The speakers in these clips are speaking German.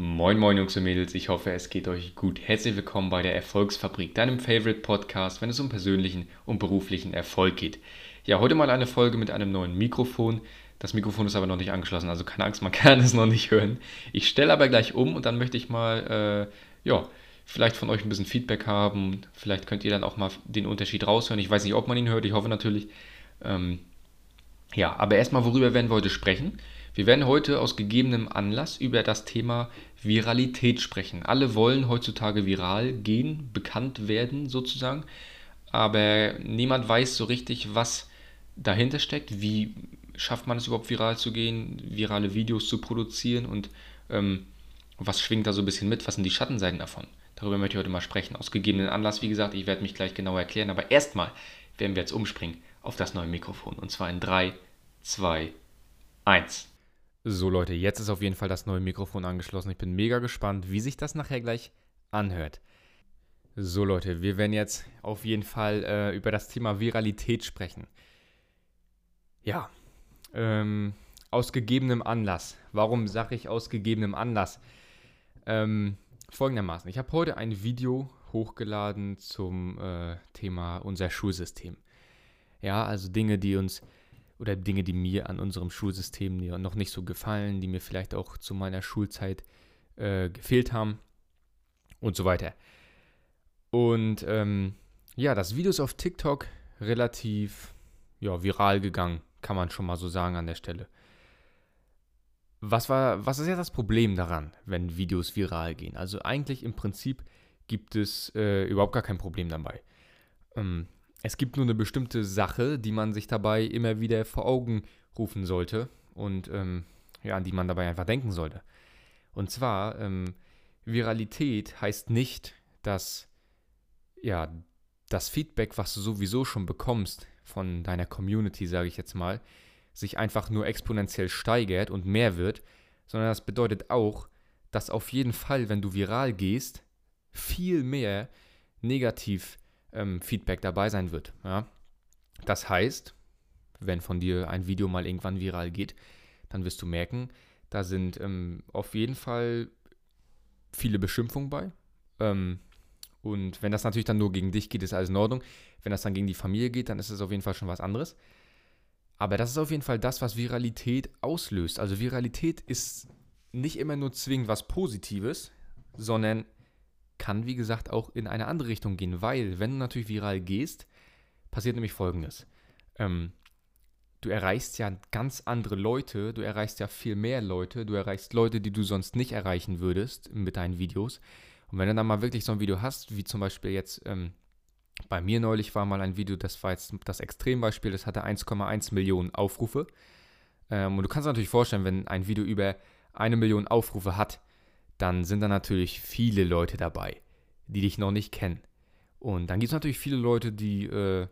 Moin Moin Jungs und Mädels, ich hoffe es geht euch gut. Herzlich willkommen bei der Erfolgsfabrik, deinem Favorite Podcast, wenn es um persönlichen und beruflichen Erfolg geht. Ja, heute mal eine Folge mit einem neuen Mikrofon. Das Mikrofon ist aber noch nicht angeschlossen, also keine Angst, man kann es noch nicht hören. Ich stelle aber gleich um und dann möchte ich mal, äh, ja, vielleicht von euch ein bisschen Feedback haben. Vielleicht könnt ihr dann auch mal den Unterschied raushören. Ich weiß nicht, ob man ihn hört, ich hoffe natürlich. Ähm, ja, aber erstmal, worüber werden wir heute sprechen? Wir werden heute aus gegebenem Anlass über das Thema Viralität sprechen. Alle wollen heutzutage viral gehen, bekannt werden sozusagen, aber niemand weiß so richtig, was dahinter steckt, wie schafft man es überhaupt viral zu gehen, virale Videos zu produzieren und ähm, was schwingt da so ein bisschen mit, was sind die Schattenseiten davon. Darüber möchte ich heute mal sprechen. Aus gegebenen Anlass, wie gesagt, ich werde mich gleich genauer erklären, aber erstmal werden wir jetzt umspringen auf das neue Mikrofon und zwar in 3, 2, 1. So Leute, jetzt ist auf jeden Fall das neue Mikrofon angeschlossen. Ich bin mega gespannt, wie sich das nachher gleich anhört. So Leute, wir werden jetzt auf jeden Fall äh, über das Thema Viralität sprechen. Ja, ähm, aus gegebenem Anlass. Warum sage ich aus gegebenem Anlass? Ähm, folgendermaßen, ich habe heute ein Video hochgeladen zum äh, Thema unser Schulsystem. Ja, also Dinge, die uns oder Dinge, die mir an unserem Schulsystem noch nicht so gefallen, die mir vielleicht auch zu meiner Schulzeit äh, gefehlt haben und so weiter. Und ähm, ja, das Video ist auf TikTok relativ ja, viral gegangen, kann man schon mal so sagen an der Stelle. Was, war, was ist jetzt das Problem daran, wenn Videos viral gehen? Also eigentlich im Prinzip gibt es äh, überhaupt gar kein Problem dabei. Ähm, es gibt nur eine bestimmte Sache, die man sich dabei immer wieder vor Augen rufen sollte und ähm, ja, an die man dabei einfach denken sollte. Und zwar, ähm, Viralität heißt nicht, dass ja, das Feedback, was du sowieso schon bekommst von deiner Community, sage ich jetzt mal, sich einfach nur exponentiell steigert und mehr wird, sondern das bedeutet auch, dass auf jeden Fall, wenn du viral gehst, viel mehr negativ ähm, Feedback dabei sein wird. Ja? Das heißt, wenn von dir ein Video mal irgendwann viral geht, dann wirst du merken, da sind ähm, auf jeden Fall viele Beschimpfungen bei. Ähm, und wenn das natürlich dann nur gegen dich geht, ist alles in Ordnung. Wenn das dann gegen die Familie geht, dann ist es auf jeden Fall schon was anderes. Aber das ist auf jeden Fall das, was Viralität auslöst. Also Viralität ist nicht immer nur zwingend was Positives, sondern kann, wie gesagt, auch in eine andere Richtung gehen, weil, wenn du natürlich viral gehst, passiert nämlich Folgendes. Ähm, du erreichst ja ganz andere Leute, du erreichst ja viel mehr Leute, du erreichst Leute, die du sonst nicht erreichen würdest mit deinen Videos. Und wenn du dann mal wirklich so ein Video hast, wie zum Beispiel jetzt ähm, bei mir neulich war mal ein Video, das war jetzt das Extrembeispiel, das hatte 1,1 Millionen Aufrufe. Ähm, und du kannst dir natürlich vorstellen, wenn ein Video über eine Million Aufrufe hat, dann sind da natürlich viele Leute dabei, die dich noch nicht kennen. Und dann gibt es natürlich viele Leute, die äh,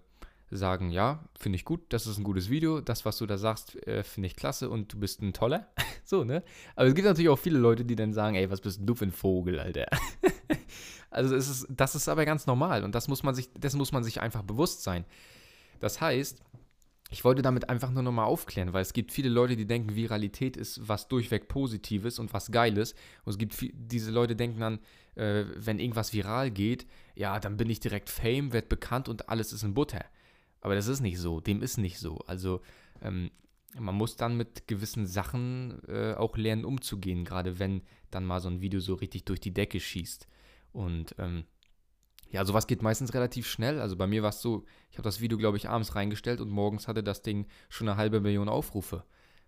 sagen, ja, finde ich gut, das ist ein gutes Video, das, was du da sagst, äh, finde ich klasse und du bist ein toller. so, ne? Aber es gibt natürlich auch viele Leute, die dann sagen, ey, was bist du für ein Vogel, Alter? also es ist, das ist aber ganz normal und das muss man sich, dessen muss man sich einfach bewusst sein. Das heißt, ich wollte damit einfach nur nochmal aufklären, weil es gibt viele Leute, die denken, Viralität ist was durchweg Positives und was Geiles. Und es gibt viel, diese Leute denken dann, äh, wenn irgendwas viral geht, ja, dann bin ich direkt Fame, werde bekannt und alles ist in Butter. Aber das ist nicht so, dem ist nicht so. Also ähm, man muss dann mit gewissen Sachen äh, auch lernen umzugehen, gerade wenn dann mal so ein Video so richtig durch die Decke schießt. Und ähm, ja, sowas geht meistens relativ schnell. Also bei mir war es so, ich habe das Video, glaube ich, abends reingestellt und morgens hatte das Ding schon eine halbe Million Aufrufe.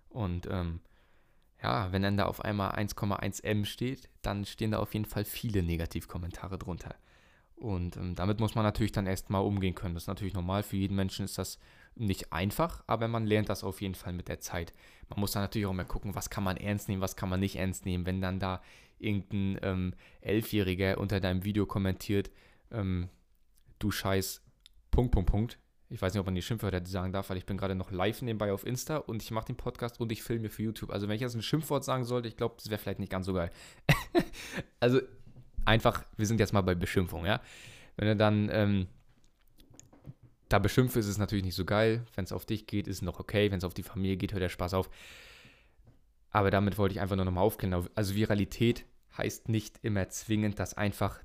Und ähm, ja, wenn dann da auf einmal 1,1 M steht, dann stehen da auf jeden Fall viele Negativkommentare drunter. Und ähm, damit muss man natürlich dann erstmal umgehen können. Das ist natürlich normal. Für jeden Menschen ist das nicht einfach, aber man lernt das auf jeden Fall mit der Zeit. Man muss dann natürlich auch mal gucken, was kann man ernst nehmen, was kann man nicht ernst nehmen. Wenn dann da irgendein ähm, Elfjähriger unter deinem Video kommentiert, ähm, du scheiß Punkt, Punkt, Punkt. Ich weiß nicht, ob man die Schimpfwörter sagen darf, weil ich bin gerade noch live nebenbei auf Insta und ich mache den Podcast und ich filme für YouTube. Also wenn ich jetzt ein Schimpfwort sagen sollte, ich glaube, das wäre vielleicht nicht ganz so geil. also einfach, wir sind jetzt mal bei Beschimpfung, ja. Wenn er dann ähm, da beschimpft, ist es natürlich nicht so geil. Wenn es auf dich geht, ist es noch okay. Wenn es auf die Familie geht, hört der Spaß auf. Aber damit wollte ich einfach nur nochmal aufklären. Also Viralität heißt nicht immer zwingend, dass einfach,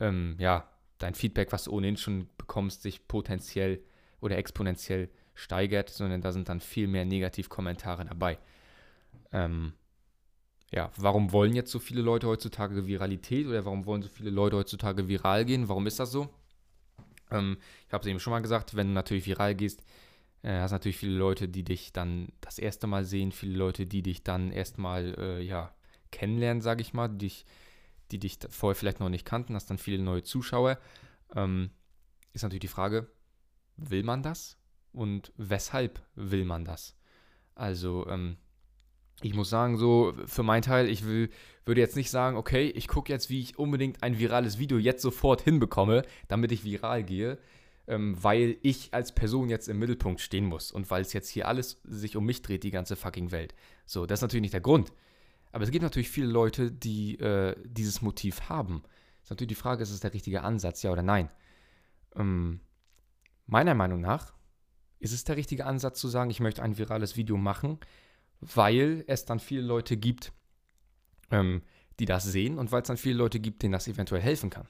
ähm, ja, dein Feedback, was du ohnehin schon bekommst, sich potenziell oder exponentiell steigert, sondern da sind dann viel mehr Negativkommentare dabei. Ähm, ja, warum wollen jetzt so viele Leute heutzutage Viralität oder warum wollen so viele Leute heutzutage viral gehen? Warum ist das so? Ähm, ich habe es eben schon mal gesagt, wenn du natürlich viral gehst, äh, hast natürlich viele Leute, die dich dann das erste Mal sehen, viele Leute, die dich dann erstmal äh, ja, kennenlernen, sage ich mal, die dich, die dich vorher vielleicht noch nicht kannten, hast dann viele neue Zuschauer. Ähm, ist natürlich die Frage, will man das? Und weshalb will man das? Also, ähm, ich muss sagen, so für meinen Teil, ich will, würde jetzt nicht sagen, okay, ich gucke jetzt, wie ich unbedingt ein virales Video jetzt sofort hinbekomme, damit ich viral gehe, ähm, weil ich als Person jetzt im Mittelpunkt stehen muss und weil es jetzt hier alles sich um mich dreht, die ganze fucking Welt. So, das ist natürlich nicht der Grund. Aber es gibt natürlich viele Leute, die äh, dieses Motiv haben. Ist natürlich die Frage, ist es der richtige Ansatz, ja oder nein? Ähm, meiner Meinung nach ist es der richtige Ansatz zu sagen, ich möchte ein virales Video machen, weil es dann viele Leute gibt, ähm, die das sehen und weil es dann viele Leute gibt, denen das eventuell helfen kann.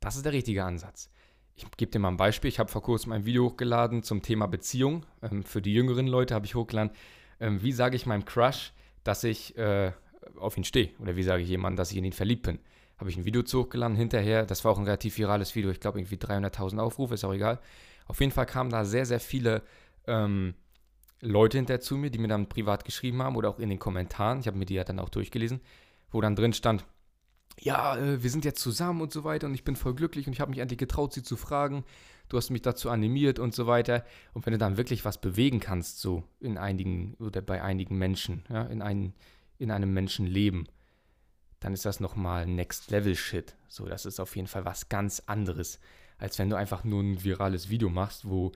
Das ist der richtige Ansatz. Ich gebe dir mal ein Beispiel. Ich habe vor kurzem ein Video hochgeladen zum Thema Beziehung. Ähm, für die jüngeren Leute habe ich hochgeladen, ähm, wie sage ich meinem Crush, dass ich äh, auf ihn stehe? Oder wie sage ich jemandem, dass ich in ihn verliebt bin? Habe ich ein Video zu hochgeladen hinterher. Das war auch ein relativ virales Video. Ich glaube, irgendwie 300.000 Aufrufe, ist auch egal. Auf jeden Fall kamen da sehr, sehr viele ähm, Leute hinterher zu mir, die mir dann privat geschrieben haben oder auch in den Kommentaren, ich habe mir die ja dann auch durchgelesen, wo dann drin stand, ja, äh, wir sind jetzt zusammen und so weiter und ich bin voll glücklich und ich habe mich endlich getraut, sie zu fragen. Du hast mich dazu animiert und so weiter. Und wenn du dann wirklich was bewegen kannst, so in einigen oder bei einigen Menschen, ja, in, ein, in einem Menschenleben, dann ist das nochmal Next Level Shit. So, das ist auf jeden Fall was ganz anderes, als wenn du einfach nur ein virales Video machst, wo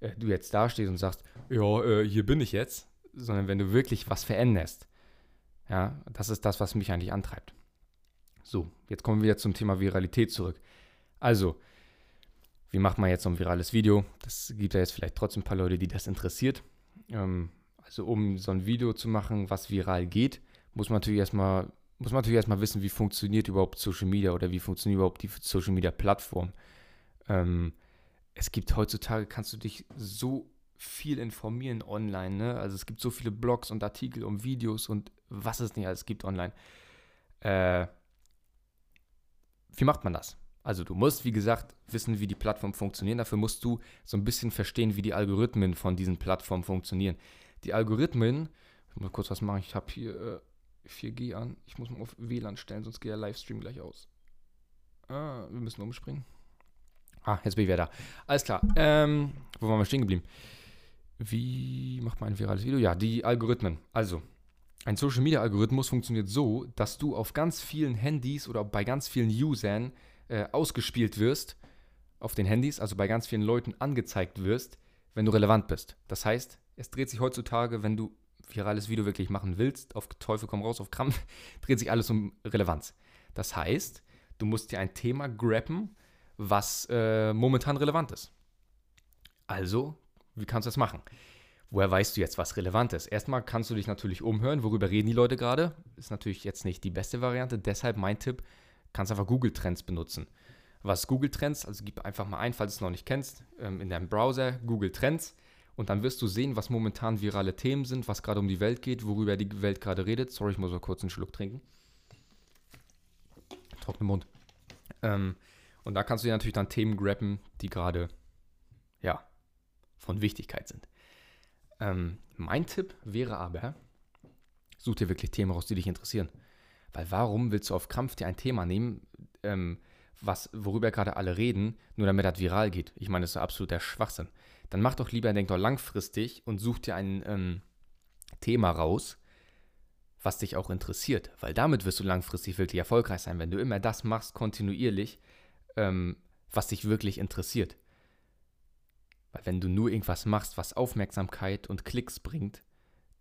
äh, du jetzt dastehst und sagst, ja, äh, hier bin ich jetzt, sondern wenn du wirklich was veränderst. Ja, das ist das, was mich eigentlich antreibt. So, jetzt kommen wir wieder zum Thema Viralität zurück. Also, wie macht man jetzt so ein virales Video? Das gibt ja jetzt vielleicht trotzdem ein paar Leute, die das interessiert. Ähm, also, um so ein Video zu machen, was viral geht, muss man natürlich erstmal muss man natürlich erstmal wissen, wie funktioniert überhaupt Social Media oder wie funktioniert überhaupt die Social Media Plattform. Ähm, es gibt heutzutage, kannst du dich so viel informieren online. Ne? Also es gibt so viele Blogs und Artikel und Videos und was es nicht alles gibt online. Äh, wie macht man das? Also du musst, wie gesagt, wissen, wie die Plattformen funktionieren. Dafür musst du so ein bisschen verstehen, wie die Algorithmen von diesen Plattformen funktionieren. Die Algorithmen, ich muss kurz was machen, ich habe hier äh, 4G an. Ich muss mal auf WLAN stellen, sonst geht der Livestream gleich aus. Ah, wir müssen umspringen. Ah, jetzt bin ich wieder da. Alles klar. Ähm, wo waren wir stehen geblieben? Wie macht man ein virales Video? Ja, die Algorithmen. Also, ein Social Media Algorithmus funktioniert so, dass du auf ganz vielen Handys oder bei ganz vielen Usern äh, ausgespielt wirst, auf den Handys, also bei ganz vielen Leuten angezeigt wirst, wenn du relevant bist. Das heißt, es dreht sich heutzutage, wenn du virales Video wirklich machen willst, auf Teufel komm raus, auf Krampf, dreht sich alles um Relevanz. Das heißt, du musst dir ein Thema grabben, was äh, momentan relevant ist. Also, wie kannst du das machen? Woher weißt du jetzt, was relevant ist? Erstmal kannst du dich natürlich umhören, worüber reden die Leute gerade. Ist natürlich jetzt nicht die beste Variante, deshalb mein Tipp, kannst einfach Google Trends benutzen. Was Google Trends? Also gib einfach mal ein, falls du es noch nicht kennst, ähm, in deinem Browser Google Trends und dann wirst du sehen, was momentan virale Themen sind, was gerade um die Welt geht, worüber die Welt gerade redet. Sorry, ich muss mal kurz einen Schluck trinken. Trockenen Mund. Ähm, und da kannst du dir natürlich dann Themen grabben, die gerade, ja, von Wichtigkeit sind. Ähm, mein Tipp wäre aber, such dir wirklich Themen raus, die dich interessieren. Weil warum willst du auf Krampf dir ein Thema nehmen, ähm, was, worüber gerade alle reden, nur damit das viral geht? Ich meine, das ist absoluter Schwachsinn. Dann mach doch lieber, denk doch langfristig und such dir ein ähm, Thema raus, was dich auch interessiert. Weil damit wirst du langfristig wirklich erfolgreich sein, wenn du immer das machst, kontinuierlich, ähm, was dich wirklich interessiert. Weil wenn du nur irgendwas machst, was Aufmerksamkeit und Klicks bringt,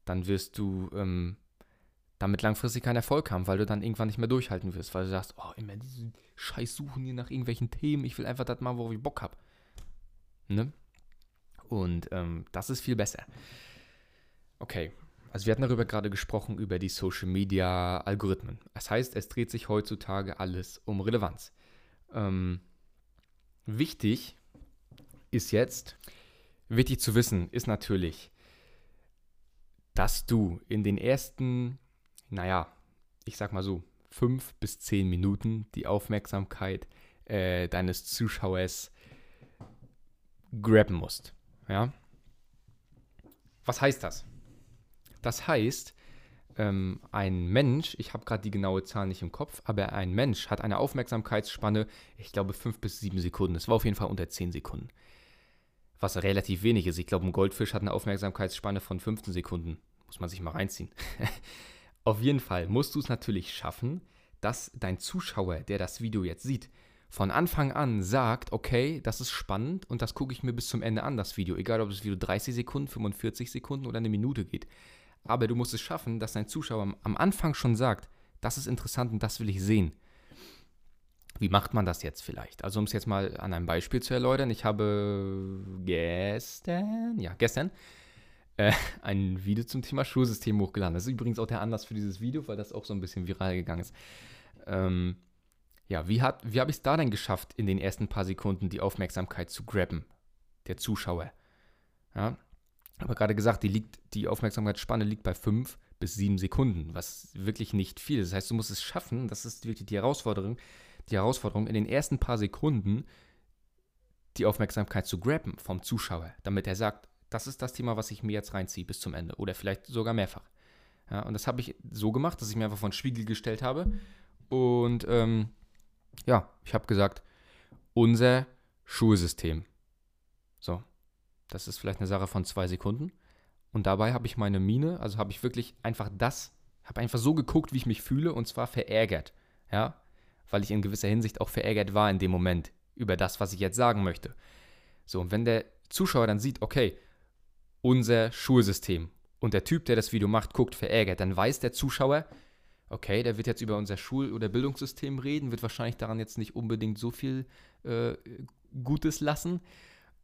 dann wirst du ähm, damit langfristig keinen Erfolg haben, weil du dann irgendwann nicht mehr durchhalten wirst, weil du sagst, oh, immer diese Scheiß suchen hier nach irgendwelchen Themen, ich will einfach das machen, worauf ich Bock habe. Ne? Und ähm, das ist viel besser. Okay, also wir hatten darüber gerade gesprochen, über die Social Media Algorithmen. Das heißt, es dreht sich heutzutage alles um Relevanz. Ähm, wichtig ist jetzt, wichtig zu wissen, ist natürlich, dass du in den ersten, naja, ich sag mal so, fünf bis zehn Minuten die Aufmerksamkeit äh, deines Zuschauers grabben musst. Ja? Was heißt das? Das heißt, ähm, ein Mensch, ich habe gerade die genaue Zahl nicht im Kopf, aber ein Mensch hat eine Aufmerksamkeitsspanne, ich glaube, fünf bis sieben Sekunden. Es war auf jeden Fall unter zehn Sekunden. Was relativ wenig ist. Ich glaube, ein Goldfisch hat eine Aufmerksamkeitsspanne von 15 Sekunden. Muss man sich mal reinziehen. auf jeden Fall musst du es natürlich schaffen, dass dein Zuschauer, der das Video jetzt sieht, von Anfang an sagt, okay, das ist spannend und das gucke ich mir bis zum Ende an, das Video. Egal, ob das Video 30 Sekunden, 45 Sekunden oder eine Minute geht. Aber du musst es schaffen, dass dein Zuschauer am Anfang schon sagt, das ist interessant und das will ich sehen. Wie macht man das jetzt vielleicht? Also um es jetzt mal an einem Beispiel zu erläutern, ich habe gestern, ja, gestern äh, ein Video zum Thema Schulsystem hochgeladen. Das ist übrigens auch der Anlass für dieses Video, weil das auch so ein bisschen viral gegangen ist. Ähm, ja, wie, wie habe ich es da denn geschafft, in den ersten paar Sekunden die Aufmerksamkeit zu grabben, der Zuschauer? Ja, aber gerade gesagt, die, liegt, die Aufmerksamkeitsspanne liegt bei fünf bis sieben Sekunden, was wirklich nicht viel ist. Das heißt, du musst es schaffen, das ist wirklich die Herausforderung, die Herausforderung, in den ersten paar Sekunden die Aufmerksamkeit zu grabben vom Zuschauer, damit er sagt, das ist das Thema, was ich mir jetzt reinziehe bis zum Ende oder vielleicht sogar mehrfach. Ja, und das habe ich so gemacht, dass ich mir einfach von Spiegel gestellt habe und ähm, ja, ich habe gesagt, unser Schulsystem. So, das ist vielleicht eine Sache von zwei Sekunden. Und dabei habe ich meine Mine, also habe ich wirklich einfach das, habe einfach so geguckt, wie ich mich fühle, und zwar verärgert. Ja, weil ich in gewisser Hinsicht auch verärgert war in dem Moment über das, was ich jetzt sagen möchte. So, und wenn der Zuschauer dann sieht, okay, unser Schulsystem und der Typ, der das Video macht, guckt verärgert, dann weiß der Zuschauer, okay, der wird jetzt über unser Schul- oder Bildungssystem reden, wird wahrscheinlich daran jetzt nicht unbedingt so viel äh, Gutes lassen.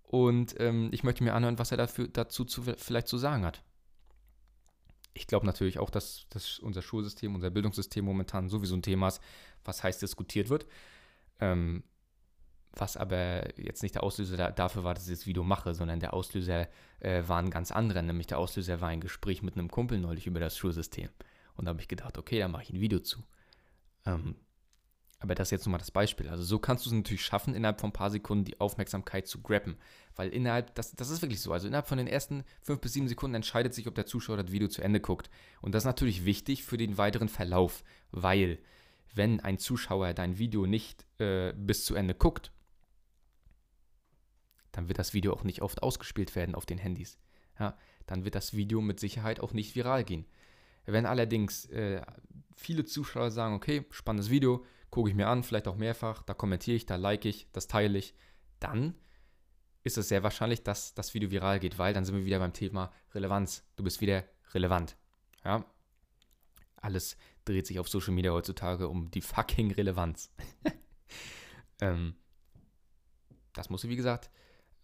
Und ähm, ich möchte mir anhören, was er dafür, dazu zu, vielleicht zu sagen hat. Ich glaube natürlich auch, dass, dass unser Schulsystem, unser Bildungssystem momentan sowieso ein Thema ist, was heiß diskutiert wird. Ähm, was aber jetzt nicht der Auslöser da, dafür war, dass ich das Video mache, sondern der Auslöser äh, war ein ganz anderer. Nämlich der Auslöser war ein Gespräch mit einem Kumpel neulich über das Schulsystem. Und da habe ich gedacht, okay, dann mache ich ein Video zu. Ähm, aber das ist jetzt nochmal das Beispiel. Also so kannst du es natürlich schaffen, innerhalb von ein paar Sekunden die Aufmerksamkeit zu grabben. Weil innerhalb, das, das ist wirklich so, also innerhalb von den ersten fünf bis sieben Sekunden entscheidet sich, ob der Zuschauer das Video zu Ende guckt. Und das ist natürlich wichtig für den weiteren Verlauf, weil wenn ein Zuschauer dein Video nicht äh, bis zu Ende guckt, dann wird das Video auch nicht oft ausgespielt werden auf den Handys. Ja, dann wird das Video mit Sicherheit auch nicht viral gehen. Wenn allerdings äh, viele Zuschauer sagen, okay, spannendes Video, gucke ich mir an, vielleicht auch mehrfach, da kommentiere ich, da like ich, das teile ich, dann ist es sehr wahrscheinlich, dass das Video viral geht, weil dann sind wir wieder beim Thema Relevanz. Du bist wieder relevant. Ja? Alles dreht sich auf Social Media heutzutage um die fucking Relevanz. ähm, das musst du, wie gesagt,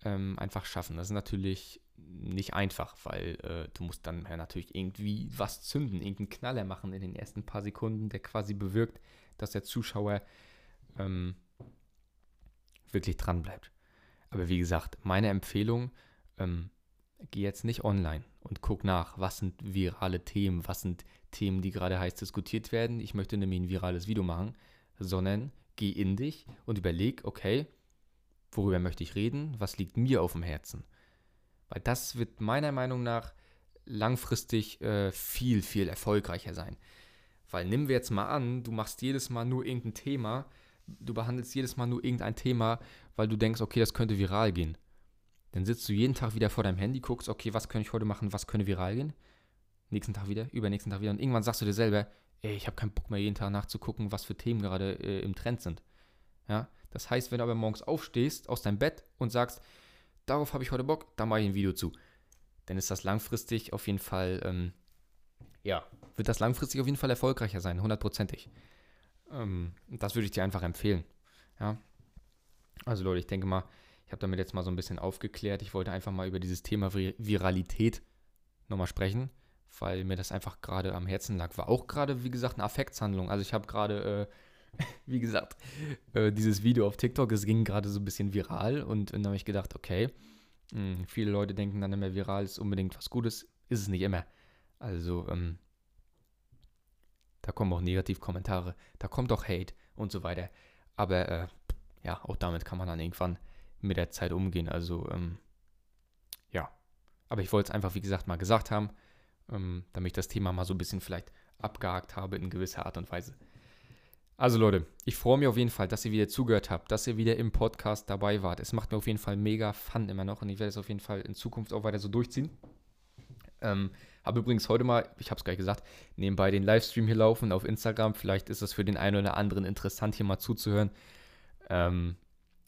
ähm, einfach schaffen. Das ist natürlich nicht einfach, weil äh, du musst dann ja, natürlich irgendwie was zünden, irgendeinen Knaller machen in den ersten paar Sekunden, der quasi bewirkt, dass der Zuschauer ähm, wirklich dran bleibt. Aber wie gesagt, meine Empfehlung, ähm, geh jetzt nicht online und guck nach, was sind virale Themen, was sind Themen, die gerade heiß diskutiert werden. Ich möchte nämlich ein virales Video machen, sondern geh in dich und überleg, okay, worüber möchte ich reden, was liegt mir auf dem Herzen. Weil das wird meiner Meinung nach langfristig äh, viel, viel erfolgreicher sein. Weil nimm wir jetzt mal an, du machst jedes Mal nur irgendein Thema, du behandelst jedes Mal nur irgendein Thema, weil du denkst, okay, das könnte viral gehen. Dann sitzt du jeden Tag wieder vor deinem Handy, guckst, okay, was könnte ich heute machen, was könnte viral gehen? Nächsten Tag wieder, übernächsten Tag wieder. Und irgendwann sagst du dir selber, ey, ich habe keinen Bock mehr jeden Tag nachzugucken, was für Themen gerade äh, im Trend sind. Ja, das heißt, wenn du aber morgens aufstehst aus deinem Bett und sagst, darauf habe ich heute Bock, da mache ich ein Video zu, dann ist das langfristig auf jeden Fall, ähm, ja, wird das langfristig auf jeden Fall erfolgreicher sein, hundertprozentig. Ähm, das würde ich dir einfach empfehlen. Ja. Also Leute, ich denke mal, ich habe damit jetzt mal so ein bisschen aufgeklärt. Ich wollte einfach mal über dieses Thema Viralität nochmal sprechen, weil mir das einfach gerade am Herzen lag. War auch gerade, wie gesagt, eine Affektshandlung. Also ich habe gerade, äh, wie gesagt, äh, dieses Video auf TikTok, es ging gerade so ein bisschen viral und, und dann habe ich gedacht, okay, mh, hm, viele Leute denken dann immer, viral ist unbedingt was Gutes. Ist es nicht immer. Also, ähm, da kommen auch Negativkommentare, da kommt auch Hate und so weiter. Aber äh, ja, auch damit kann man dann irgendwann mit der Zeit umgehen. Also, ähm, ja. Aber ich wollte es einfach, wie gesagt, mal gesagt haben ähm, damit ich das Thema mal so ein bisschen vielleicht abgehakt habe in gewisser Art und Weise. Also Leute, ich freue mich auf jeden Fall, dass ihr wieder zugehört habt, dass ihr wieder im Podcast dabei wart. Es macht mir auf jeden Fall mega Fun immer noch und ich werde es auf jeden Fall in Zukunft auch weiter so durchziehen. Ähm, habe übrigens heute mal, ich habe es gleich gesagt, nebenbei den Livestream hier laufen auf Instagram. Vielleicht ist das für den einen oder anderen interessant, hier mal zuzuhören. Ähm,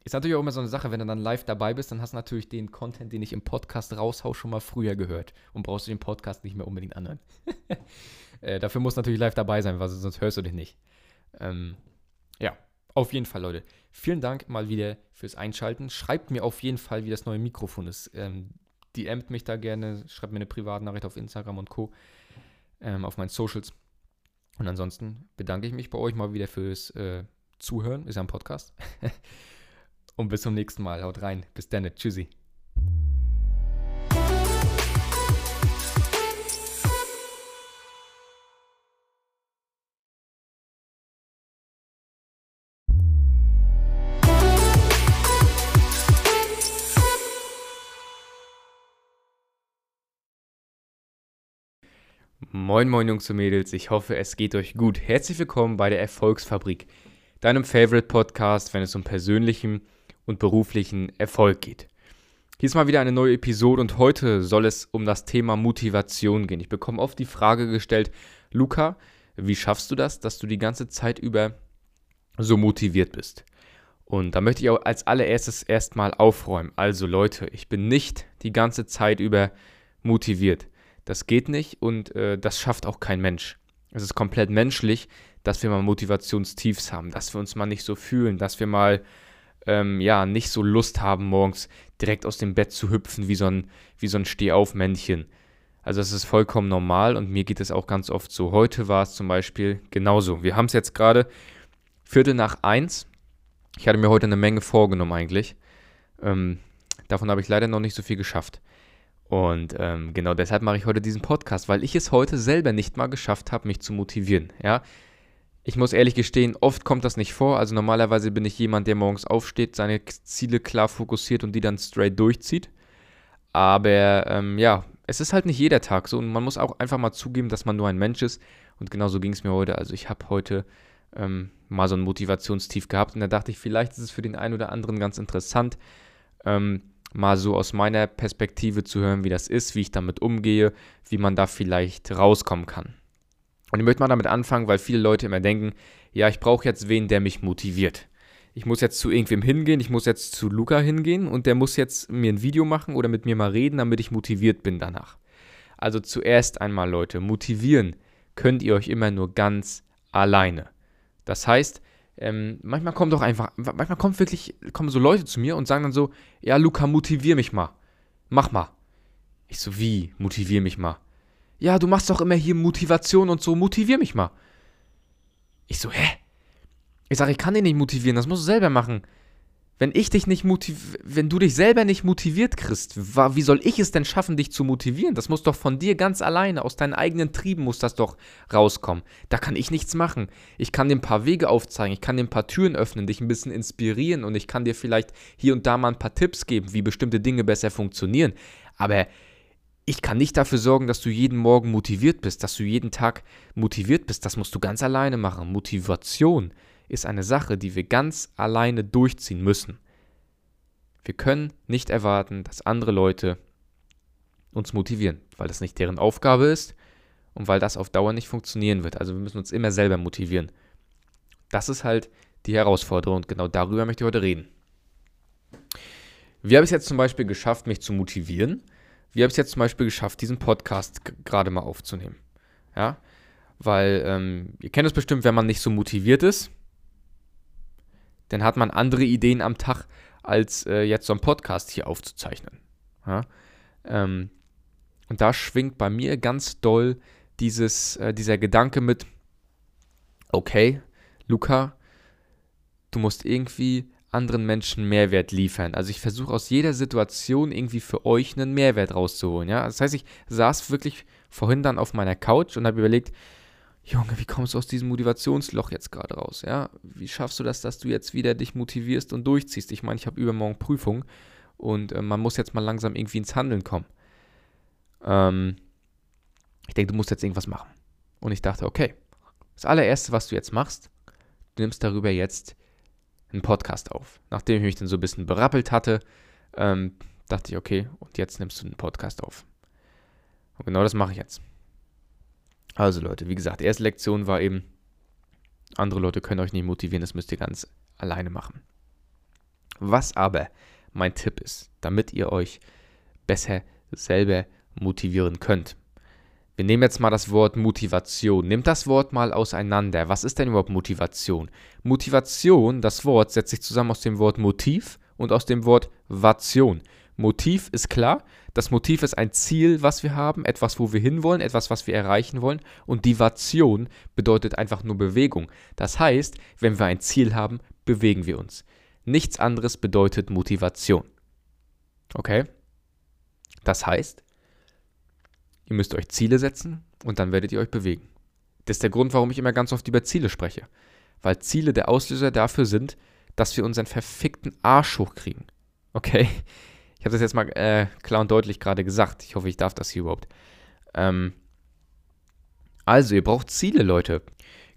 ist natürlich auch immer so eine Sache, wenn du dann live dabei bist, dann hast du natürlich den Content, den ich im Podcast raushau, schon mal früher gehört und brauchst du den Podcast nicht mehr unbedingt anhören. äh, dafür musst du natürlich live dabei sein, weil sonst hörst du dich nicht. Ähm, ja, auf jeden Fall, Leute. Vielen Dank mal wieder fürs Einschalten. Schreibt mir auf jeden Fall, wie das neue Mikrofon ist. Ähm, DMt mich da gerne, schreibt mir eine Privatnachricht auf Instagram und Co. Ähm, auf meinen Socials. Und ansonsten bedanke ich mich bei euch mal wieder fürs äh, Zuhören. Ist ja ein Podcast. Und bis zum nächsten Mal. Haut rein. Bis dann. Tschüssi. Moin moin Jungs und Mädels, ich hoffe es geht euch gut. Herzlich willkommen bei der Erfolgsfabrik, deinem Favorite Podcast, wenn es um persönlichen und beruflichen Erfolg geht. Hier ist mal wieder eine neue Episode und heute soll es um das Thema Motivation gehen. Ich bekomme oft die Frage gestellt, Luca, wie schaffst du das, dass du die ganze Zeit über so motiviert bist? Und da möchte ich auch als allererstes erstmal aufräumen. Also Leute, ich bin nicht die ganze Zeit über motiviert. Das geht nicht und äh, das schafft auch kein Mensch. Es ist komplett menschlich, dass wir mal Motivationstiefs haben, dass wir uns mal nicht so fühlen, dass wir mal ähm, ja, nicht so Lust haben, morgens direkt aus dem Bett zu hüpfen wie so ein, wie so ein Stehaufmännchen. Also das ist vollkommen normal und mir geht es auch ganz oft so. Heute war es zum Beispiel genauso. Wir haben es jetzt gerade Viertel nach eins. Ich hatte mir heute eine Menge vorgenommen eigentlich. Ähm, davon habe ich leider noch nicht so viel geschafft. Und ähm, genau deshalb mache ich heute diesen Podcast, weil ich es heute selber nicht mal geschafft habe, mich zu motivieren. Ja, ich muss ehrlich gestehen, oft kommt das nicht vor. Also normalerweise bin ich jemand, der morgens aufsteht, seine Ziele klar fokussiert und die dann straight durchzieht. Aber ähm, ja, es ist halt nicht jeder Tag so und man muss auch einfach mal zugeben, dass man nur ein Mensch ist. Und genauso ging es mir heute. Also ich habe heute ähm, mal so ein Motivationstief gehabt und da dachte ich, vielleicht ist es für den einen oder anderen ganz interessant, ähm, mal so aus meiner Perspektive zu hören, wie das ist, wie ich damit umgehe, wie man da vielleicht rauskommen kann. Und ich möchte mal damit anfangen, weil viele Leute immer denken, ja, ich brauche jetzt wen, der mich motiviert. Ich muss jetzt zu irgendwem hingehen, ich muss jetzt zu Luca hingehen und der muss jetzt mir ein Video machen oder mit mir mal reden, damit ich motiviert bin danach. Also zuerst einmal, Leute, motivieren könnt ihr euch immer nur ganz alleine. Das heißt, ähm, manchmal kommt doch einfach, manchmal kommt wirklich, kommen so Leute zu mir und sagen dann so, ja, Luca, motivier mich mal. Mach mal. Ich so, wie, motivier mich mal? Ja, du machst doch immer hier Motivation und so, motivier mich mal. Ich so, hä? Ich sage, ich kann dich nicht motivieren, das musst du selber machen. Wenn ich dich nicht motiv wenn du dich selber nicht motiviert kriegst, wie soll ich es denn schaffen, dich zu motivieren? Das muss doch von dir ganz alleine, aus deinen eigenen Trieben muss das doch rauskommen. Da kann ich nichts machen. Ich kann dir ein paar Wege aufzeigen, ich kann dir ein paar Türen öffnen, dich ein bisschen inspirieren und ich kann dir vielleicht hier und da mal ein paar Tipps geben, wie bestimmte Dinge besser funktionieren. Aber ich kann nicht dafür sorgen, dass du jeden Morgen motiviert bist, dass du jeden Tag motiviert bist. Das musst du ganz alleine machen. Motivation ist eine Sache, die wir ganz alleine durchziehen müssen. Wir können nicht erwarten, dass andere Leute uns motivieren, weil das nicht deren Aufgabe ist und weil das auf Dauer nicht funktionieren wird. Also wir müssen uns immer selber motivieren. Das ist halt die Herausforderung und genau darüber möchte ich heute reden. Wie habe ich es jetzt zum Beispiel geschafft, mich zu motivieren? Wie habe ich es jetzt zum Beispiel geschafft, diesen Podcast gerade mal aufzunehmen? Ja, weil ähm, ihr kennt es bestimmt, wenn man nicht so motiviert ist, dann hat man andere Ideen am Tag, als äh, jetzt so einen Podcast hier aufzuzeichnen. Ja? Ähm, Und da schwingt bei mir ganz doll dieses, äh, dieser Gedanke mit, okay, Luca, du musst irgendwie anderen Menschen Mehrwert liefern. Also ich versuche aus jeder Situation irgendwie für euch einen Mehrwert rauszuholen. Ja? Das heißt, ich saß wirklich vorhin dann auf meiner Couch und habe überlegt, Junge, wie kommst du aus diesem Motivationsloch jetzt gerade raus? Ja? Wie schaffst du das, dass du jetzt wieder dich motivierst und durchziehst? Ich meine, ich habe übermorgen Prüfung und äh, man muss jetzt mal langsam irgendwie ins Handeln kommen. Ähm, ich denke, du musst jetzt irgendwas machen. Und ich dachte, okay, das allererste, was du jetzt machst, du nimmst darüber jetzt einen Podcast auf. Nachdem ich mich dann so ein bisschen berappelt hatte, ähm, dachte ich, okay, und jetzt nimmst du einen Podcast auf. Und genau das mache ich jetzt. Also Leute, wie gesagt, erste Lektion war eben, andere Leute können euch nicht motivieren, das müsst ihr ganz alleine machen. Was aber mein Tipp ist, damit ihr euch besser selber motivieren könnt. Wir nehmen jetzt mal das Wort Motivation. Nehmt das Wort mal auseinander. Was ist denn überhaupt Motivation? Motivation, das Wort, setzt sich zusammen aus dem Wort Motiv und aus dem Wort Vation. Motiv ist klar. Das Motiv ist ein Ziel, was wir haben, etwas, wo wir hinwollen, etwas, was wir erreichen wollen. Und die Vation bedeutet einfach nur Bewegung. Das heißt, wenn wir ein Ziel haben, bewegen wir uns. Nichts anderes bedeutet Motivation. Okay? Das heißt, Ihr müsst euch Ziele setzen und dann werdet ihr euch bewegen. Das ist der Grund, warum ich immer ganz oft über Ziele spreche. Weil Ziele der Auslöser dafür sind, dass wir unseren verfickten Arsch hochkriegen. Okay? Habe das jetzt mal äh, klar und deutlich gerade gesagt. Ich hoffe, ich darf das hier überhaupt. Ähm, also, ihr braucht Ziele, Leute.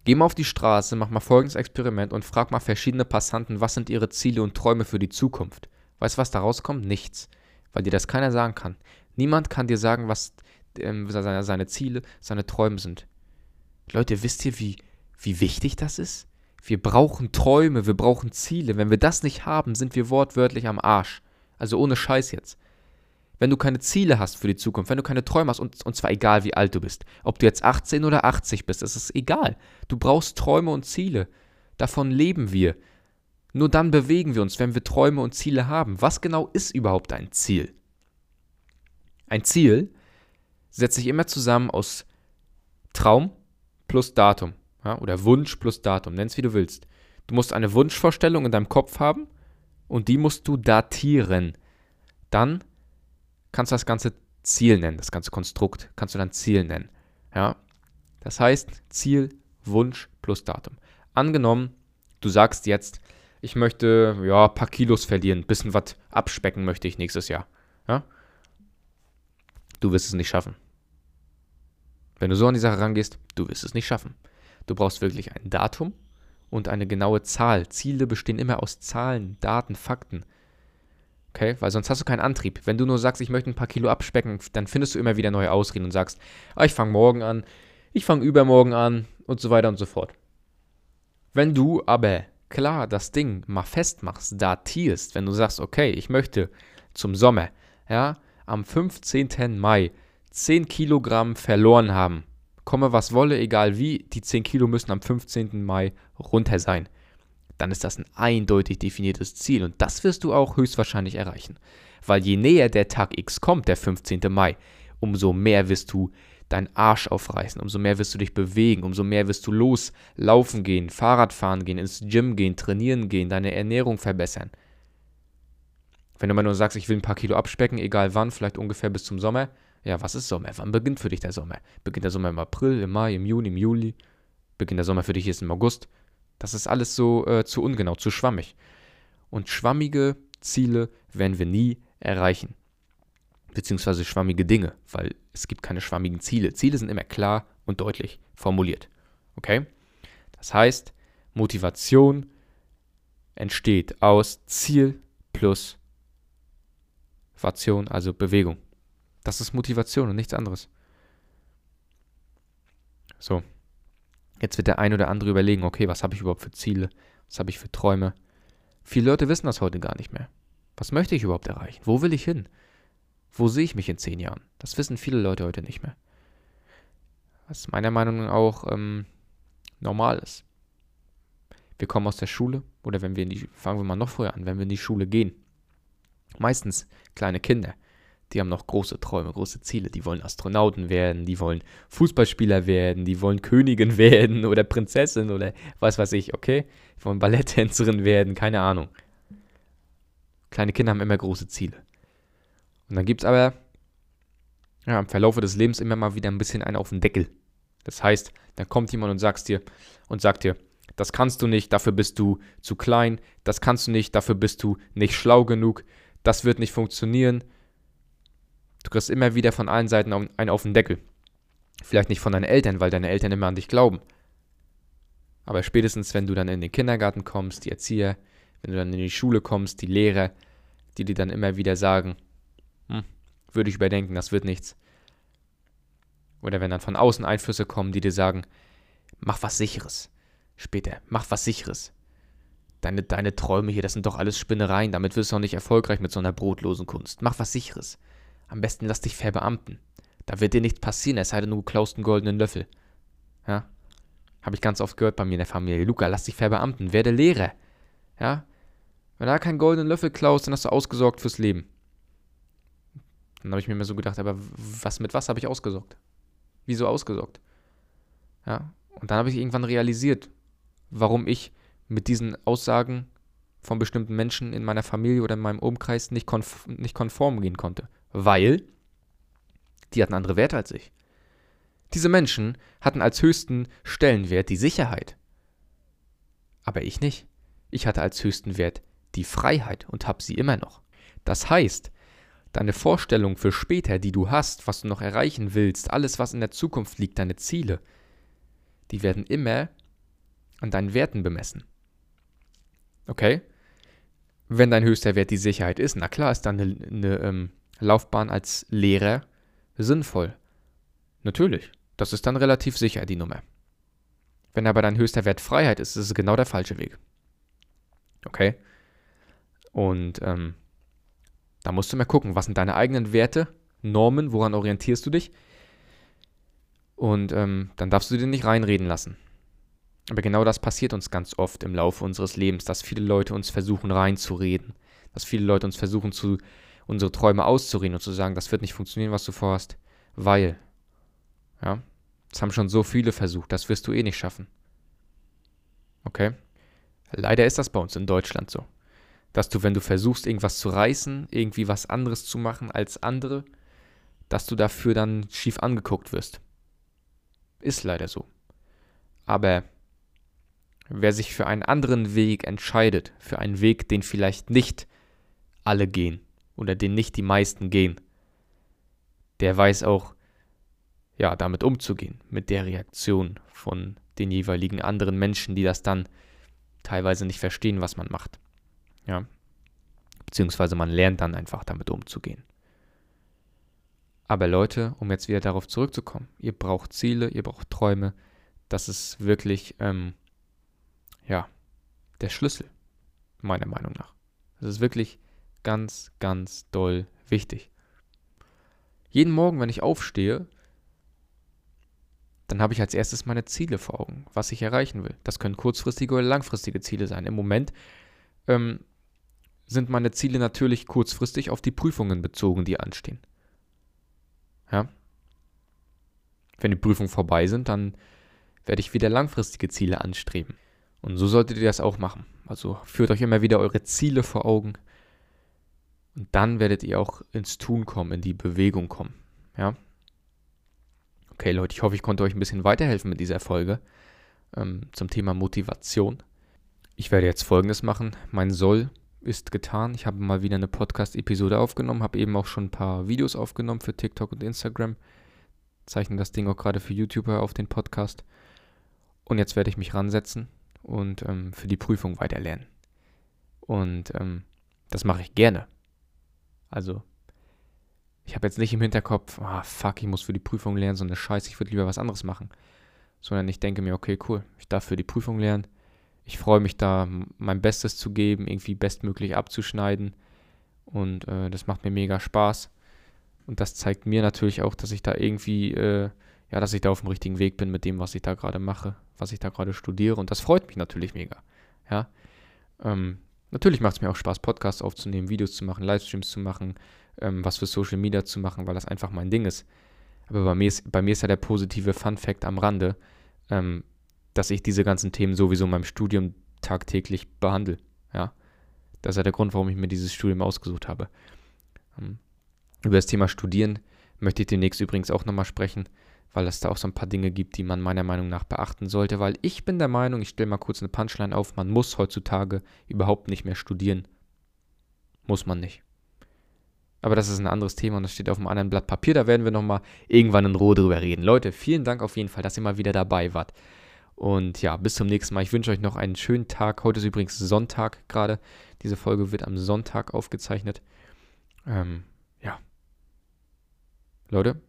Geh mal auf die Straße, mach mal folgendes Experiment und frag mal verschiedene Passanten, was sind ihre Ziele und Träume für die Zukunft. Weißt du, was da rauskommt? Nichts. Weil dir das keiner sagen kann. Niemand kann dir sagen, was ähm, seine, seine Ziele, seine Träume sind. Leute, wisst ihr, wie, wie wichtig das ist? Wir brauchen Träume, wir brauchen Ziele. Wenn wir das nicht haben, sind wir wortwörtlich am Arsch. Also ohne Scheiß jetzt. Wenn du keine Ziele hast für die Zukunft, wenn du keine Träume hast, und, und zwar egal wie alt du bist, ob du jetzt 18 oder 80 bist, das ist egal. Du brauchst Träume und Ziele. Davon leben wir. Nur dann bewegen wir uns, wenn wir Träume und Ziele haben. Was genau ist überhaupt ein Ziel? Ein Ziel setzt sich immer zusammen aus Traum plus Datum. Ja, oder Wunsch plus Datum, nenn's wie du willst. Du musst eine Wunschvorstellung in deinem Kopf haben und die musst du datieren. Dann kannst du das ganze Ziel nennen, das ganze Konstrukt kannst du dann Ziel nennen. Ja? Das heißt Ziel, Wunsch plus Datum. Angenommen, du sagst jetzt, ich möchte ja ein paar Kilos verlieren, ein bisschen was abspecken möchte ich nächstes Jahr. Ja? Du wirst es nicht schaffen. Wenn du so an die Sache rangehst, du wirst es nicht schaffen. Du brauchst wirklich ein Datum und eine genaue Zahl. Ziele bestehen immer aus Zahlen, Daten, Fakten. Okay, weil sonst hast du keinen Antrieb. Wenn du nur sagst, ich möchte ein paar Kilo abspecken, dann findest du immer wieder neue Ausreden und sagst, ah, ich fange morgen an, ich fange übermorgen an und so weiter und so fort. Wenn du aber klar das Ding mal festmachst, datierst, wenn du sagst, okay, ich möchte zum Sommer, ja, am 15. Mai 10 Kilogramm verloren haben. Komme was wolle, egal wie, die 10 Kilo müssen am 15. Mai runter sein. Dann ist das ein eindeutig definiertes Ziel und das wirst du auch höchstwahrscheinlich erreichen. Weil je näher der Tag X kommt, der 15. Mai, umso mehr wirst du deinen Arsch aufreißen, umso mehr wirst du dich bewegen, umso mehr wirst du loslaufen gehen, Fahrrad fahren gehen, ins Gym gehen, trainieren gehen, deine Ernährung verbessern. Wenn du mal nur sagst, ich will ein paar Kilo abspecken, egal wann, vielleicht ungefähr bis zum Sommer. Ja, was ist Sommer? Wann beginnt für dich der Sommer? Beginnt der Sommer im April, im Mai, im Juni, im Juli? Beginnt der Sommer für dich jetzt im August? Das ist alles so äh, zu ungenau, zu schwammig. Und schwammige Ziele werden wir nie erreichen. Beziehungsweise schwammige Dinge, weil es gibt keine schwammigen Ziele. Ziele sind immer klar und deutlich formuliert. Okay? Das heißt, Motivation entsteht aus Ziel plus Motivation, also Bewegung. Das ist Motivation und nichts anderes. So. Jetzt wird der ein oder andere überlegen, okay, was habe ich überhaupt für Ziele? Was habe ich für Träume? Viele Leute wissen das heute gar nicht mehr. Was möchte ich überhaupt erreichen? Wo will ich hin? Wo sehe ich mich in zehn Jahren? Das wissen viele Leute heute nicht mehr. Was meiner Meinung nach auch ähm, normal ist. Wir kommen aus der Schule oder wenn wir in die, fangen wir mal noch früher an, wenn wir in die Schule gehen, meistens kleine Kinder, die haben noch große Träume, große Ziele. Die wollen Astronauten werden, die wollen Fußballspieler werden, die wollen Königin werden oder Prinzessin oder was weiß ich, okay? Die wollen Balletttänzerin werden, keine Ahnung. Kleine Kinder haben immer große Ziele. Und dann gibt es aber ja, im Verlaufe des Lebens immer mal wieder ein bisschen einen auf den Deckel. Das heißt, dann kommt jemand und sagt dir und sagt dir, das kannst du nicht, dafür bist du zu klein, das kannst du nicht, dafür bist du nicht schlau genug, das wird nicht funktionieren. Du kriegst immer wieder von allen Seiten einen auf den Deckel. Vielleicht nicht von deinen Eltern, weil deine Eltern immer an dich glauben. Aber spätestens, wenn du dann in den Kindergarten kommst, die Erzieher, wenn du dann in die Schule kommst, die Lehrer, die dir dann immer wieder sagen, hm, würde ich überdenken, das wird nichts. Oder wenn dann von außen Einflüsse kommen, die dir sagen, mach was Sicheres. Später, mach was Sicheres. Deine, deine Träume hier, das sind doch alles Spinnereien, damit wirst du auch nicht erfolgreich mit so einer brotlosen Kunst. Mach was Sicheres. Am besten lass dich verbeamten. Da wird dir nichts passieren, es sei denn, du klaust einen goldenen Löffel. Ja? Habe ich ganz oft gehört bei mir in der Familie. Luca, lass dich verbeamten, werde Lehrer. Ja? Wenn du da keinen goldenen Löffel klaust, dann hast du ausgesorgt fürs Leben. Dann habe ich mir immer so gedacht, aber was mit was habe ich ausgesorgt? Wieso ausgesorgt? Ja? Und dann habe ich irgendwann realisiert, warum ich mit diesen Aussagen von bestimmten Menschen in meiner Familie oder in meinem Umkreis nicht, konf nicht konform gehen konnte. Weil die hatten andere Werte als ich. Diese Menschen hatten als höchsten Stellenwert die Sicherheit. Aber ich nicht. Ich hatte als höchsten Wert die Freiheit und habe sie immer noch. Das heißt, deine Vorstellung für später, die du hast, was du noch erreichen willst, alles, was in der Zukunft liegt, deine Ziele, die werden immer an deinen Werten bemessen. Okay? Wenn dein höchster Wert die Sicherheit ist, na klar ist dann eine, eine ähm, Laufbahn als Lehrer sinnvoll. Natürlich. Das ist dann relativ sicher, die Nummer. Wenn aber dein höchster Wert Freiheit ist, ist es genau der falsche Weg. Okay? Und ähm, da musst du mal gucken, was sind deine eigenen Werte, Normen, woran orientierst du dich? Und ähm, dann darfst du dir nicht reinreden lassen. Aber genau das passiert uns ganz oft im Laufe unseres Lebens, dass viele Leute uns versuchen reinzureden, dass viele Leute uns versuchen, zu, unsere Träume auszureden und zu sagen, das wird nicht funktionieren, was du vorhast, weil, ja, das haben schon so viele versucht, das wirst du eh nicht schaffen. Okay? Leider ist das bei uns in Deutschland so. Dass du, wenn du versuchst, irgendwas zu reißen, irgendwie was anderes zu machen als andere, dass du dafür dann schief angeguckt wirst. Ist leider so. Aber wer sich für einen anderen Weg entscheidet, für einen Weg, den vielleicht nicht alle gehen oder den nicht die meisten gehen, der weiß auch, ja, damit umzugehen, mit der Reaktion von den jeweiligen anderen Menschen, die das dann teilweise nicht verstehen, was man macht. Ja. Beziehungsweise man lernt dann einfach damit umzugehen. Aber Leute, um jetzt wieder darauf zurückzukommen, ihr braucht Ziele, ihr braucht Träume. Das ist wirklich ähm, ja, der Schlüssel, meiner Meinung nach. Das ist wirklich ganz, ganz doll wichtig. Jeden Morgen, wenn ich aufstehe, dann habe ich als erstes meine Ziele vor Augen, was ich erreichen will. Das können kurzfristige oder langfristige Ziele sein. Im Moment ähm, sind meine Ziele natürlich kurzfristig auf die Prüfungen bezogen, die anstehen. Ja. Wenn die Prüfungen vorbei sind, dann werde ich wieder langfristige Ziele anstreben. Und so solltet ihr das auch machen. Also führt euch immer wieder eure Ziele vor Augen. Und dann werdet ihr auch ins Tun kommen, in die Bewegung kommen. Ja? Okay, Leute, ich hoffe, ich konnte euch ein bisschen weiterhelfen mit dieser Folge ähm, zum Thema Motivation. Ich werde jetzt folgendes machen. Mein Soll ist getan. Ich habe mal wieder eine Podcast-Episode aufgenommen, habe eben auch schon ein paar Videos aufgenommen für TikTok und Instagram. Zeichne das Ding auch gerade für YouTuber auf den Podcast. Und jetzt werde ich mich ransetzen und ähm, für die Prüfung weiterlernen. Und ähm, das mache ich gerne. Also, ich habe jetzt nicht im Hinterkopf, ah, fuck, ich muss für die Prüfung lernen, so eine Scheiße, ich würde lieber was anderes machen. Sondern ich denke mir, okay, cool, ich darf für die Prüfung lernen. Ich freue mich da, mein Bestes zu geben, irgendwie bestmöglich abzuschneiden. Und äh, das macht mir mega Spaß. Und das zeigt mir natürlich auch, dass ich da irgendwie äh, ja, dass ich da auf dem richtigen Weg bin mit dem, was ich da gerade mache, was ich da gerade studiere. Und das freut mich natürlich mega. Ja. Ähm, natürlich macht es mir auch Spaß, Podcasts aufzunehmen, Videos zu machen, Livestreams zu machen, ähm, was für Social Media zu machen, weil das einfach mein Ding ist. Aber bei mir ist, bei mir ist ja der positive Fun Fact am Rande, ähm, dass ich diese ganzen Themen sowieso in meinem Studium tagtäglich behandle. Ja, das ist ja der Grund, warum ich mir dieses Studium ausgesucht habe. Ähm, über das Thema Studieren möchte ich demnächst übrigens auch nochmal sprechen, weil es da auch so ein paar Dinge gibt, die man meiner Meinung nach beachten sollte, weil ich bin der Meinung, ich stelle mal kurz eine Punchline auf, man muss heutzutage überhaupt nicht mehr studieren. Muss man nicht. Aber das ist ein anderes Thema und das steht auf einem anderen Blatt Papier. Da werden wir nochmal irgendwann in Ruhe drüber reden. Leute, vielen Dank auf jeden Fall, dass ihr mal wieder dabei wart. Und ja, bis zum nächsten Mal. Ich wünsche euch noch einen schönen Tag. Heute ist übrigens Sonntag gerade. Diese Folge wird am Sonntag aufgezeichnet. Ähm, ja. Leute,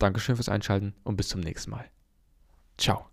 Dankeschön fürs Einschalten und bis zum nächsten Mal. Ciao.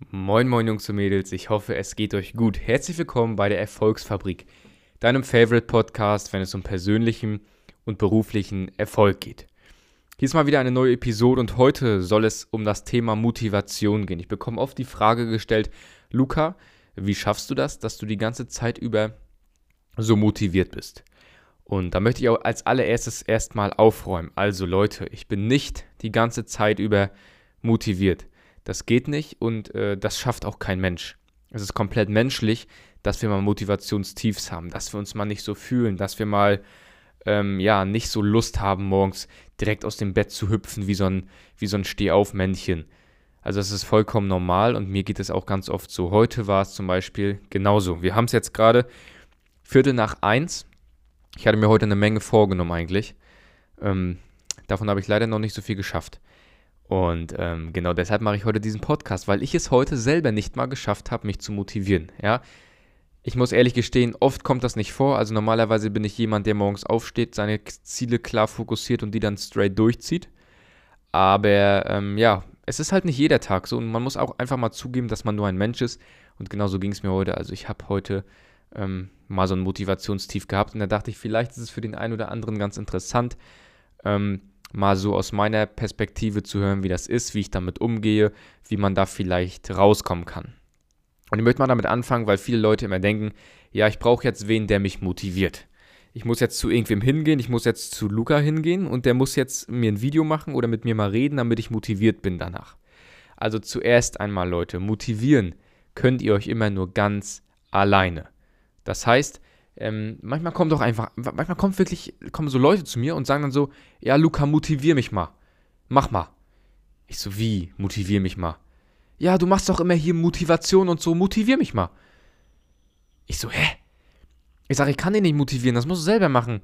Moin moin Jungs und Mädels, ich hoffe es geht euch gut. Herzlich willkommen bei der Erfolgsfabrik, deinem Favorite Podcast, wenn es um persönlichen und beruflichen Erfolg geht. Hier ist mal wieder eine neue Episode und heute soll es um das Thema Motivation gehen. Ich bekomme oft die Frage gestellt, Luca, wie schaffst du das, dass du die ganze Zeit über so motiviert bist? Und da möchte ich auch als allererstes erstmal aufräumen. Also Leute, ich bin nicht die ganze Zeit über motiviert. Das geht nicht und äh, das schafft auch kein Mensch. Es ist komplett menschlich, dass wir mal Motivationstiefs haben, dass wir uns mal nicht so fühlen, dass wir mal ähm, ja nicht so Lust haben, morgens direkt aus dem Bett zu hüpfen wie so ein, so ein Stehaufmännchen. Also das ist vollkommen normal und mir geht es auch ganz oft so. Heute war es zum Beispiel genauso. Wir haben es jetzt gerade Viertel nach eins. Ich hatte mir heute eine Menge vorgenommen eigentlich. Ähm, davon habe ich leider noch nicht so viel geschafft. Und ähm, genau deshalb mache ich heute diesen Podcast, weil ich es heute selber nicht mal geschafft habe, mich zu motivieren. Ja, ich muss ehrlich gestehen, oft kommt das nicht vor. Also normalerweise bin ich jemand, der morgens aufsteht, seine Ziele klar fokussiert und die dann straight durchzieht. Aber ähm, ja, es ist halt nicht jeder Tag so und man muss auch einfach mal zugeben, dass man nur ein Mensch ist. Und genauso ging es mir heute. Also ich habe heute ähm, mal so ein Motivationstief gehabt und da dachte ich, vielleicht ist es für den einen oder anderen ganz interessant. Ähm, mal so aus meiner Perspektive zu hören, wie das ist, wie ich damit umgehe, wie man da vielleicht rauskommen kann. Und ich möchte mal damit anfangen, weil viele Leute immer denken, ja, ich brauche jetzt wen, der mich motiviert. Ich muss jetzt zu irgendwem hingehen, ich muss jetzt zu Luca hingehen und der muss jetzt mir ein Video machen oder mit mir mal reden, damit ich motiviert bin danach. Also zuerst einmal, Leute, motivieren könnt ihr euch immer nur ganz alleine. Das heißt, ähm, manchmal kommt doch einfach, manchmal kommt wirklich, kommen so Leute zu mir und sagen dann so, ja, Luca, motivier mich mal. Mach mal. Ich so, wie? Motivier mich mal. Ja, du machst doch immer hier Motivation und so, motivier mich mal. Ich so, hä? Ich sage, ich kann dich nicht motivieren, das musst du selber machen.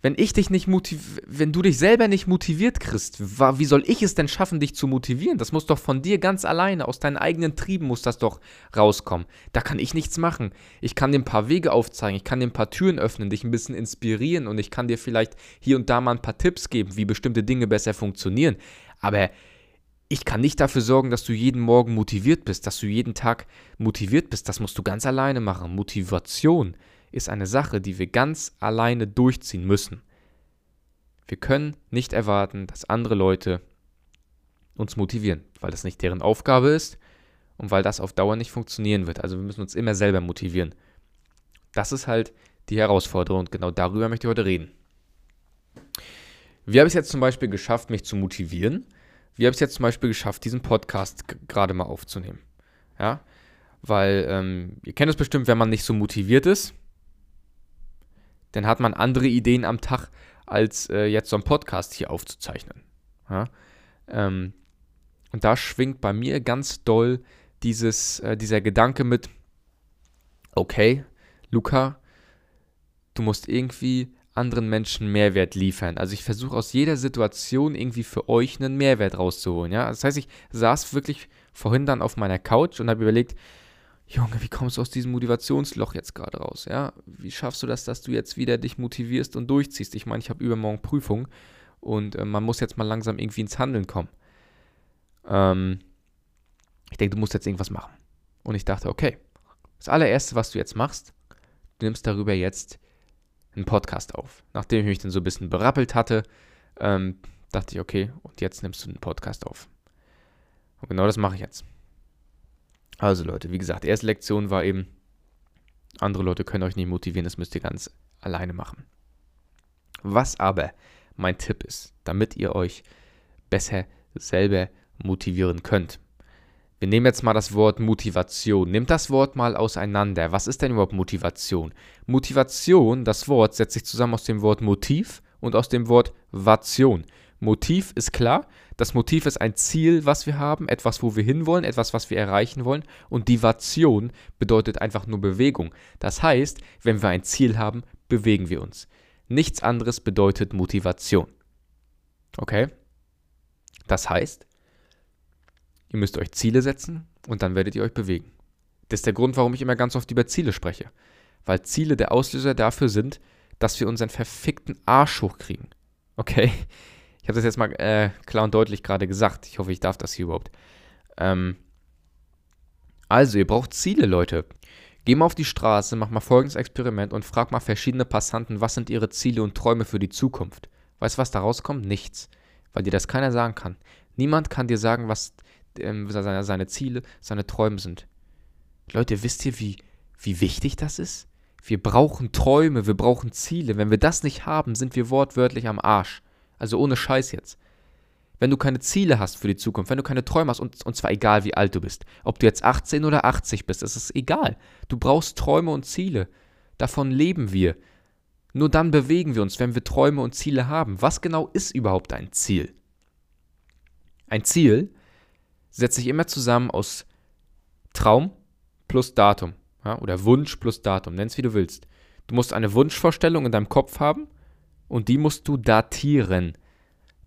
Wenn ich dich nicht motiv wenn du dich selber nicht motiviert kriegst, wie soll ich es denn schaffen, dich zu motivieren? Das muss doch von dir ganz alleine, aus deinen eigenen Trieben muss das doch rauskommen. Da kann ich nichts machen. Ich kann dir ein paar Wege aufzeigen, ich kann dir ein paar Türen öffnen, dich ein bisschen inspirieren und ich kann dir vielleicht hier und da mal ein paar Tipps geben, wie bestimmte Dinge besser funktionieren. Aber ich kann nicht dafür sorgen, dass du jeden Morgen motiviert bist, dass du jeden Tag motiviert bist. Das musst du ganz alleine machen. Motivation ist eine Sache, die wir ganz alleine durchziehen müssen. Wir können nicht erwarten, dass andere Leute uns motivieren, weil das nicht deren Aufgabe ist und weil das auf Dauer nicht funktionieren wird. Also wir müssen uns immer selber motivieren. Das ist halt die Herausforderung und genau darüber möchte ich heute reden. Wie habe ich es jetzt zum Beispiel geschafft, mich zu motivieren? Wie habe ich es jetzt zum Beispiel geschafft, diesen Podcast gerade mal aufzunehmen? Ja, weil ähm, ihr kennt es bestimmt, wenn man nicht so motiviert ist, dann hat man andere Ideen am Tag, als äh, jetzt so einen Podcast hier aufzuzeichnen. Ja? Ähm, und da schwingt bei mir ganz doll dieses, äh, dieser Gedanke mit, okay, Luca, du musst irgendwie anderen Menschen Mehrwert liefern. Also ich versuche aus jeder Situation irgendwie für euch einen Mehrwert rauszuholen. Ja? Das heißt, ich saß wirklich vorhin dann auf meiner Couch und habe überlegt, Junge, wie kommst du aus diesem Motivationsloch jetzt gerade raus? Ja, wie schaffst du das, dass du jetzt wieder dich motivierst und durchziehst? Ich meine, ich habe übermorgen Prüfung und äh, man muss jetzt mal langsam irgendwie ins Handeln kommen. Ähm, ich denke, du musst jetzt irgendwas machen. Und ich dachte, okay, das allererste, was du jetzt machst, du nimmst darüber jetzt einen Podcast auf. Nachdem ich mich dann so ein bisschen berappelt hatte, ähm, dachte ich, okay, und jetzt nimmst du einen Podcast auf. Und genau das mache ich jetzt. Also Leute, wie gesagt, erste Lektion war eben, andere Leute können euch nicht motivieren, das müsst ihr ganz alleine machen. Was aber mein Tipp ist, damit ihr euch besser selber motivieren könnt. Wir nehmen jetzt mal das Wort Motivation. Nehmt das Wort mal auseinander. Was ist denn überhaupt Motivation? Motivation, das Wort setzt sich zusammen aus dem Wort Motiv und aus dem Wort Vation. Motiv ist klar. Das Motiv ist ein Ziel, was wir haben, etwas, wo wir hinwollen, etwas, was wir erreichen wollen. Und Divation bedeutet einfach nur Bewegung. Das heißt, wenn wir ein Ziel haben, bewegen wir uns. Nichts anderes bedeutet Motivation. Okay? Das heißt, ihr müsst euch Ziele setzen und dann werdet ihr euch bewegen. Das ist der Grund, warum ich immer ganz oft über Ziele spreche. Weil Ziele der Auslöser dafür sind, dass wir unseren verfickten Arsch hochkriegen. Okay? Ich habe das jetzt mal äh, klar und deutlich gerade gesagt. Ich hoffe, ich darf das hier überhaupt. Ähm, also, ihr braucht Ziele, Leute. Geh mal auf die Straße, mach mal folgendes Experiment und frag mal verschiedene Passanten, was sind ihre Ziele und Träume für die Zukunft. Weißt du, was da rauskommt? Nichts. Weil dir das keiner sagen kann. Niemand kann dir sagen, was ähm, seine, seine Ziele, seine Träume sind. Leute, wisst ihr, wie, wie wichtig das ist? Wir brauchen Träume, wir brauchen Ziele. Wenn wir das nicht haben, sind wir wortwörtlich am Arsch. Also ohne Scheiß jetzt. Wenn du keine Ziele hast für die Zukunft, wenn du keine Träume hast, und, und zwar egal wie alt du bist, ob du jetzt 18 oder 80 bist, es ist egal. Du brauchst Träume und Ziele. Davon leben wir. Nur dann bewegen wir uns, wenn wir Träume und Ziele haben. Was genau ist überhaupt ein Ziel? Ein Ziel setzt sich immer zusammen aus Traum plus Datum. Ja, oder Wunsch plus Datum, nenn es wie du willst. Du musst eine Wunschvorstellung in deinem Kopf haben und die musst du datieren.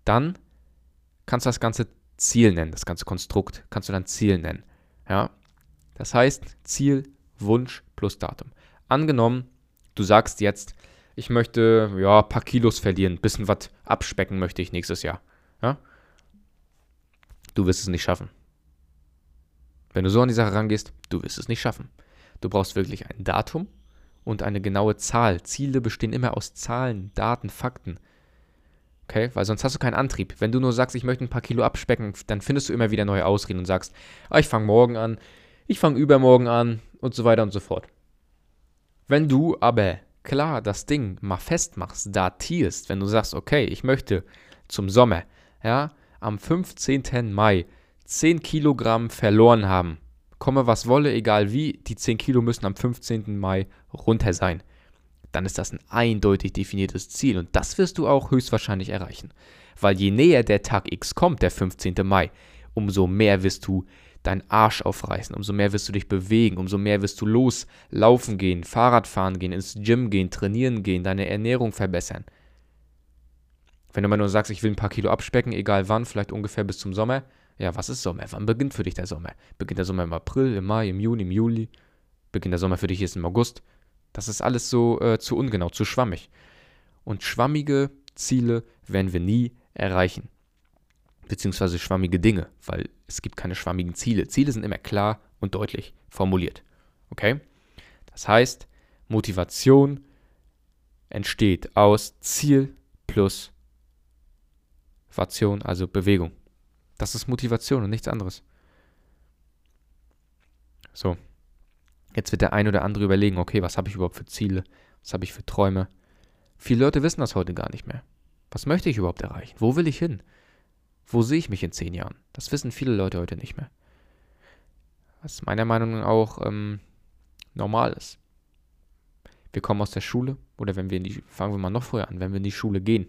Dann kannst du das ganze Ziel nennen, das ganze Konstrukt kannst du dann Ziel nennen. Ja? Das heißt Ziel, Wunsch plus Datum. Angenommen, du sagst jetzt, ich möchte ja ein paar Kilos verlieren, ein bisschen was abspecken möchte ich nächstes Jahr. Ja? Du wirst es nicht schaffen. Wenn du so an die Sache rangehst, du wirst es nicht schaffen. Du brauchst wirklich ein Datum, und eine genaue Zahl. Ziele bestehen immer aus Zahlen, Daten, Fakten. Okay, weil sonst hast du keinen Antrieb. Wenn du nur sagst, ich möchte ein paar Kilo abspecken, dann findest du immer wieder neue Ausreden und sagst, ah, ich fange morgen an, ich fange übermorgen an und so weiter und so fort. Wenn du aber klar das Ding mal festmachst, datierst, wenn du sagst, okay, ich möchte zum Sommer, ja, am 15. Mai 10 Kilogramm verloren haben, komme was wolle, egal wie, die 10 Kilo müssen am 15. Mai runter sein. Dann ist das ein eindeutig definiertes Ziel und das wirst du auch höchstwahrscheinlich erreichen. Weil je näher der Tag X kommt, der 15. Mai, umso mehr wirst du deinen Arsch aufreißen, umso mehr wirst du dich bewegen, umso mehr wirst du loslaufen gehen, Fahrrad fahren gehen, ins Gym gehen, trainieren gehen, deine Ernährung verbessern. Wenn du mal nur sagst, ich will ein paar Kilo abspecken, egal wann, vielleicht ungefähr bis zum Sommer. Ja, was ist Sommer? Wann beginnt für dich der Sommer? Beginnt der Sommer im April, im Mai, im Juni, im Juli? Beginnt der Sommer für dich jetzt im August? Das ist alles so äh, zu ungenau, zu schwammig. Und schwammige Ziele werden wir nie erreichen beziehungsweise schwammige Dinge, weil es gibt keine schwammigen Ziele. Ziele sind immer klar und deutlich formuliert. Okay? Das heißt, Motivation entsteht aus Ziel plus Vation, also Bewegung. Das ist Motivation und nichts anderes. So. Jetzt wird der ein oder andere überlegen, okay, was habe ich überhaupt für Ziele? Was habe ich für Träume? Viele Leute wissen das heute gar nicht mehr. Was möchte ich überhaupt erreichen? Wo will ich hin? Wo sehe ich mich in zehn Jahren? Das wissen viele Leute heute nicht mehr. Was meiner Meinung nach auch ähm, normal ist. Wir kommen aus der Schule oder wenn wir in die, fangen wir mal noch früher an, wenn wir in die Schule gehen.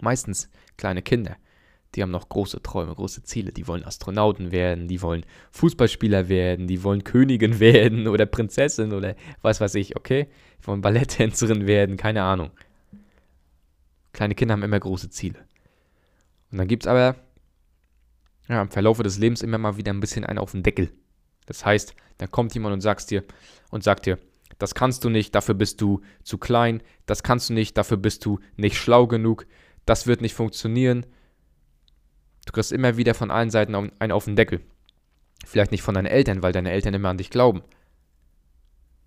Meistens kleine Kinder, die haben noch große Träume, große Ziele. Die wollen Astronauten werden, die wollen Fußballspieler werden, die wollen Königin werden oder Prinzessin oder was weiß ich, okay? Die wollen Balletttänzerin werden, keine Ahnung. Kleine Kinder haben immer große Ziele. Und dann gibt es aber ja, im Verlauf des Lebens immer mal wieder ein bisschen einen auf den Deckel. Das heißt, da kommt jemand und sagst dir und sagt dir, das kannst du nicht, dafür bist du zu klein, das kannst du nicht, dafür bist du nicht schlau genug, das wird nicht funktionieren. Du kriegst immer wieder von allen Seiten einen auf den Deckel. Vielleicht nicht von deinen Eltern, weil deine Eltern immer an dich glauben.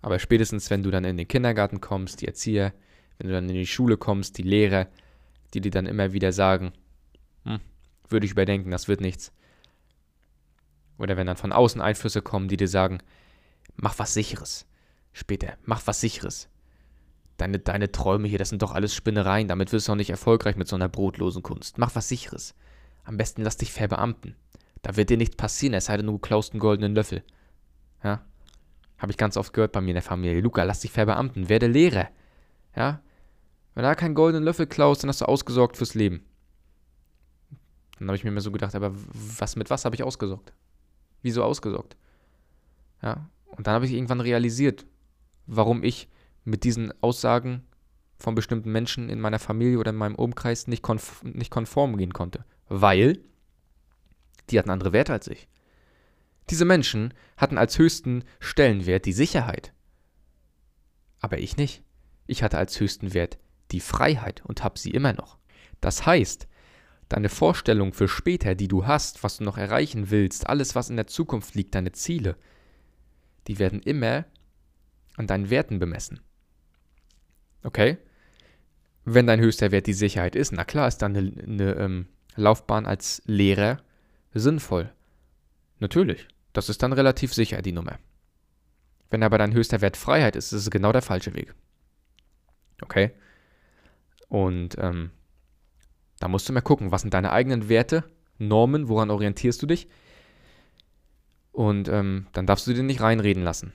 Aber spätestens, wenn du dann in den Kindergarten kommst, die Erzieher, wenn du dann in die Schule kommst, die Lehrer, die dir dann immer wieder sagen, hm, würde ich überdenken, das wird nichts. Oder wenn dann von außen Einflüsse kommen, die dir sagen, mach was Sicheres. Später, mach was Sicheres. Deine, deine Träume hier, das sind doch alles Spinnereien, damit wirst du auch nicht erfolgreich mit so einer brotlosen Kunst. Mach was Sicheres. Am besten lass dich verbeamten. Da wird dir nichts passieren, es sei denn, du klaust einen goldenen Löffel. Ja? Habe ich ganz oft gehört bei mir in der Familie. Luca, lass dich verbeamten, werde Lehrer. Ja? Wenn du da keinen goldenen Löffel klaust, dann hast du ausgesorgt fürs Leben. Dann habe ich mir immer so gedacht, aber was mit was habe ich ausgesorgt? Wieso ausgesorgt? Ja, und dann habe ich irgendwann realisiert, warum ich mit diesen Aussagen von bestimmten Menschen in meiner Familie oder in meinem Umkreis nicht, konf nicht konform gehen konnte. Weil die hatten andere Werte als ich. Diese Menschen hatten als höchsten Stellenwert die Sicherheit. Aber ich nicht. Ich hatte als höchsten Wert die Freiheit und habe sie immer noch. Das heißt, deine Vorstellung für später, die du hast, was du noch erreichen willst, alles, was in der Zukunft liegt, deine Ziele, die werden immer an deinen Werten bemessen. Okay? Wenn dein höchster Wert die Sicherheit ist, na klar ist dann eine, eine ähm, Laufbahn als Lehrer sinnvoll. Natürlich, das ist dann relativ sicher, die Nummer. Wenn aber dein höchster Wert Freiheit ist, ist es genau der falsche Weg. Okay? Und ähm, da musst du mal gucken, was sind deine eigenen Werte, Normen, woran orientierst du dich? Und ähm, dann darfst du dir nicht reinreden lassen.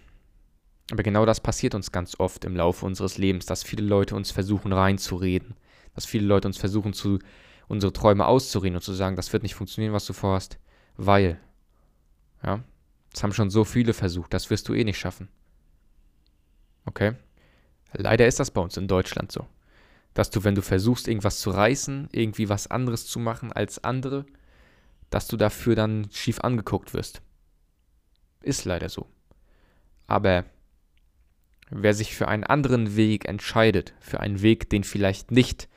Aber genau das passiert uns ganz oft im Laufe unseres Lebens, dass viele Leute uns versuchen reinzureden, dass viele Leute uns versuchen, zu, unsere Träume auszureden und zu sagen, das wird nicht funktionieren, was du vorhast, weil, ja, das haben schon so viele versucht, das wirst du eh nicht schaffen. Okay? Leider ist das bei uns in Deutschland so dass du, wenn du versuchst, irgendwas zu reißen, irgendwie was anderes zu machen als andere, dass du dafür dann schief angeguckt wirst. Ist leider so. Aber wer sich für einen anderen Weg entscheidet, für einen Weg, den vielleicht nicht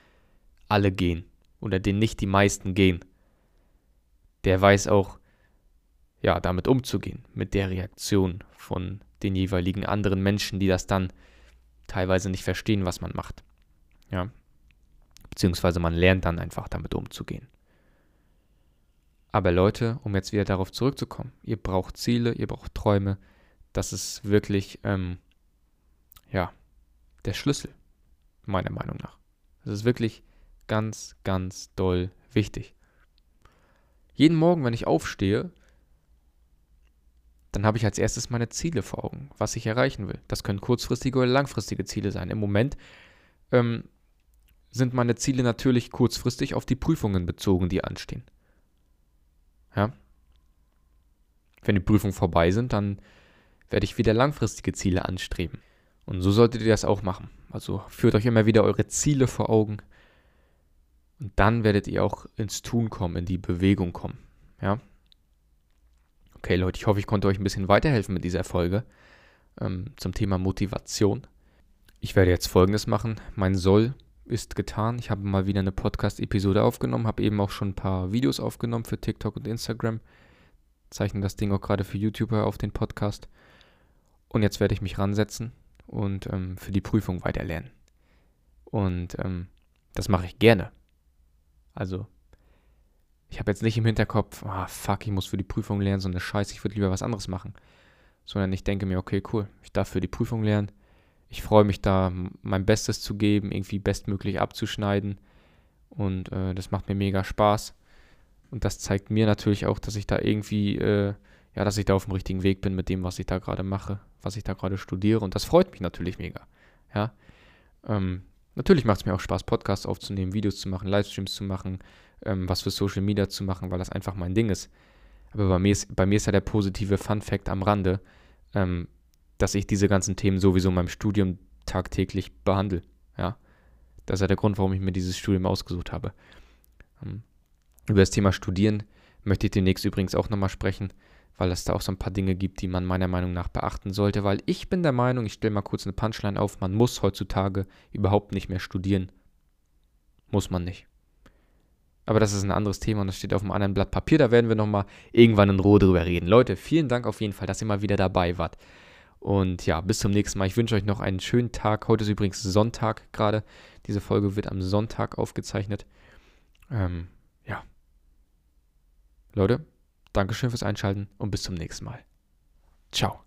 alle gehen oder den nicht die meisten gehen, der weiß auch, ja, damit umzugehen, mit der Reaktion von den jeweiligen anderen Menschen, die das dann teilweise nicht verstehen, was man macht. Ja. Beziehungsweise man lernt dann einfach damit umzugehen. Aber Leute, um jetzt wieder darauf zurückzukommen, ihr braucht Ziele, ihr braucht Träume. Das ist wirklich, ähm, ja, der Schlüssel, meiner Meinung nach. Das ist wirklich ganz, ganz doll wichtig. Jeden Morgen, wenn ich aufstehe, dann habe ich als erstes meine Ziele vor Augen, was ich erreichen will. Das können kurzfristige oder langfristige Ziele sein. Im Moment ähm, sind meine Ziele natürlich kurzfristig auf die Prüfungen bezogen, die anstehen. Ja. Wenn die Prüfungen vorbei sind, dann werde ich wieder langfristige Ziele anstreben. Und so solltet ihr das auch machen. Also führt euch immer wieder eure Ziele vor Augen. Und dann werdet ihr auch ins Tun kommen, in die Bewegung kommen. Ja. Okay, Leute, ich hoffe, ich konnte euch ein bisschen weiterhelfen mit dieser Folge ähm, zum Thema Motivation. Ich werde jetzt folgendes machen. Mein Soll ist getan. Ich habe mal wieder eine Podcast-Episode aufgenommen, habe eben auch schon ein paar Videos aufgenommen für TikTok und Instagram. Zeichne das Ding auch gerade für YouTuber auf den Podcast. Und jetzt werde ich mich ransetzen und ähm, für die Prüfung weiterlernen. Und ähm, das mache ich gerne. Also, ich habe jetzt nicht im Hinterkopf, ah fuck, ich muss für die Prüfung lernen, so eine Scheiße, ich würde lieber was anderes machen. Sondern ich denke mir, okay, cool, ich darf für die Prüfung lernen ich freue mich da, mein Bestes zu geben, irgendwie bestmöglich abzuschneiden. Und äh, das macht mir mega Spaß. Und das zeigt mir natürlich auch, dass ich da irgendwie, äh, ja, dass ich da auf dem richtigen Weg bin mit dem, was ich da gerade mache, was ich da gerade studiere. Und das freut mich natürlich mega. Ja. Ähm, natürlich macht es mir auch Spaß, Podcasts aufzunehmen, Videos zu machen, Livestreams zu machen, ähm, was für Social Media zu machen, weil das einfach mein Ding ist. Aber bei mir ist, bei mir ist ja der positive Fun Fact am Rande. Ähm, dass ich diese ganzen Themen sowieso in meinem Studium tagtäglich behandle. Ja, das ist ja der Grund, warum ich mir dieses Studium ausgesucht habe. Ähm, über das Thema Studieren möchte ich demnächst übrigens auch nochmal sprechen, weil es da auch so ein paar Dinge gibt, die man meiner Meinung nach beachten sollte, weil ich bin der Meinung, ich stelle mal kurz eine Punchline auf, man muss heutzutage überhaupt nicht mehr studieren. Muss man nicht. Aber das ist ein anderes Thema und das steht auf einem anderen Blatt Papier. Da werden wir nochmal irgendwann in Ruhe drüber reden. Leute, vielen Dank auf jeden Fall, dass ihr mal wieder dabei wart. Und ja, bis zum nächsten Mal. Ich wünsche euch noch einen schönen Tag. Heute ist übrigens Sonntag gerade. Diese Folge wird am Sonntag aufgezeichnet. Ähm, ja. Leute, Dankeschön fürs Einschalten und bis zum nächsten Mal. Ciao.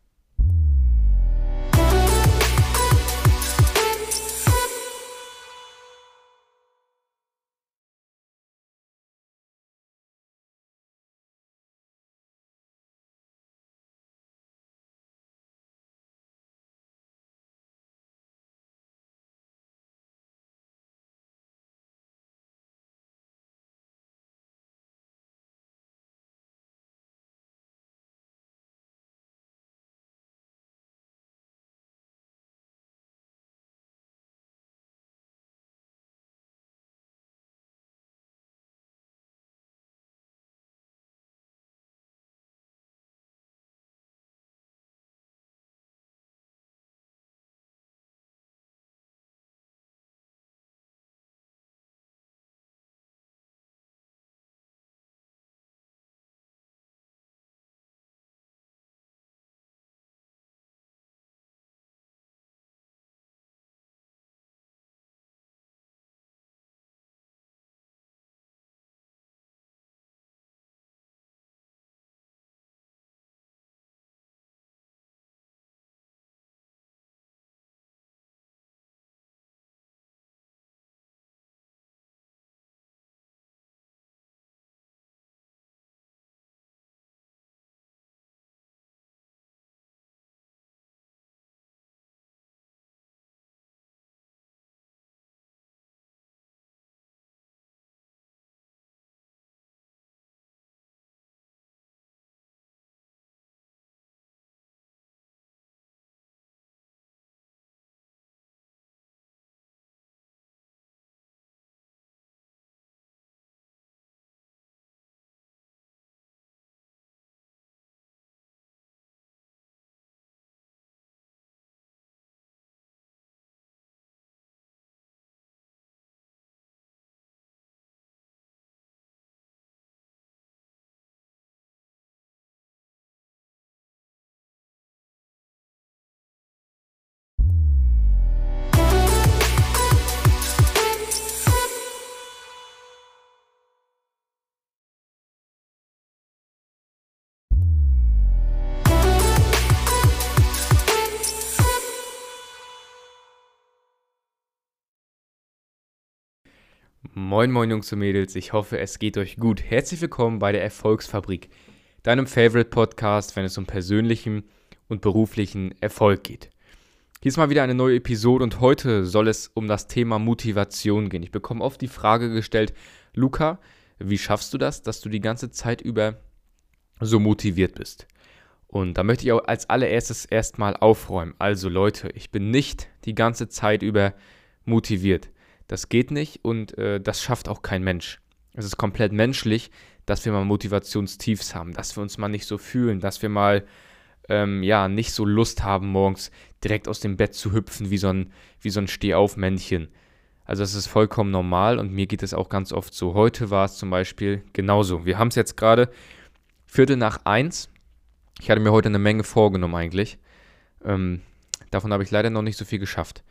Moin moin Jungs und Mädels, ich hoffe es geht euch gut. Herzlich willkommen bei der Erfolgsfabrik, deinem Favorite Podcast, wenn es um persönlichen und beruflichen Erfolg geht. Hier ist mal wieder eine neue Episode und heute soll es um das Thema Motivation gehen. Ich bekomme oft die Frage gestellt, Luca, wie schaffst du das, dass du die ganze Zeit über so motiviert bist? Und da möchte ich auch als allererstes erstmal aufräumen. Also Leute, ich bin nicht die ganze Zeit über motiviert. Das geht nicht und äh, das schafft auch kein Mensch. Es ist komplett menschlich, dass wir mal Motivationstiefs haben, dass wir uns mal nicht so fühlen, dass wir mal ähm, ja nicht so Lust haben, morgens direkt aus dem Bett zu hüpfen wie so ein, wie so ein Stehaufmännchen. Also das ist vollkommen normal und mir geht es auch ganz oft so. Heute war es zum Beispiel genauso. Wir haben es jetzt gerade Viertel nach eins. Ich hatte mir heute eine Menge vorgenommen eigentlich. Ähm, davon habe ich leider noch nicht so viel geschafft.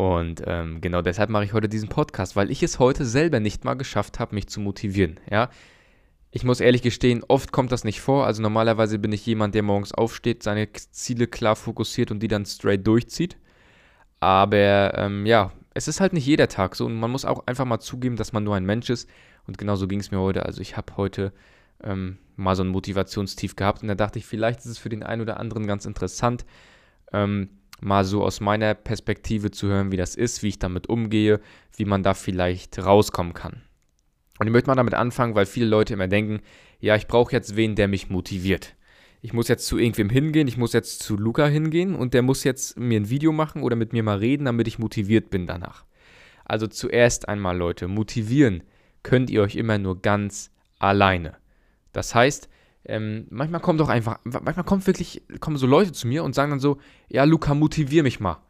Und ähm, genau deshalb mache ich heute diesen Podcast, weil ich es heute selber nicht mal geschafft habe, mich zu motivieren. Ja, ich muss ehrlich gestehen, oft kommt das nicht vor. Also normalerweise bin ich jemand, der morgens aufsteht, seine Ziele klar fokussiert und die dann straight durchzieht. Aber ähm, ja, es ist halt nicht jeder Tag so und man muss auch einfach mal zugeben, dass man nur ein Mensch ist. Und genauso ging es mir heute. Also ich habe heute ähm, mal so ein Motivationstief gehabt und da dachte ich, vielleicht ist es für den einen oder anderen ganz interessant. Ähm, mal so aus meiner Perspektive zu hören, wie das ist, wie ich damit umgehe, wie man da vielleicht rauskommen kann. Und ich möchte mal damit anfangen, weil viele Leute immer denken, ja, ich brauche jetzt wen, der mich motiviert. Ich muss jetzt zu irgendwem hingehen, ich muss jetzt zu Luca hingehen und der muss jetzt mir ein Video machen oder mit mir mal reden, damit ich motiviert bin danach. Also zuerst einmal, Leute, motivieren könnt ihr euch immer nur ganz alleine. Das heißt, ähm, manchmal kommt doch einfach, manchmal kommt wirklich, kommen so Leute zu mir und sagen dann so, ja, Luca, motivier mich mal.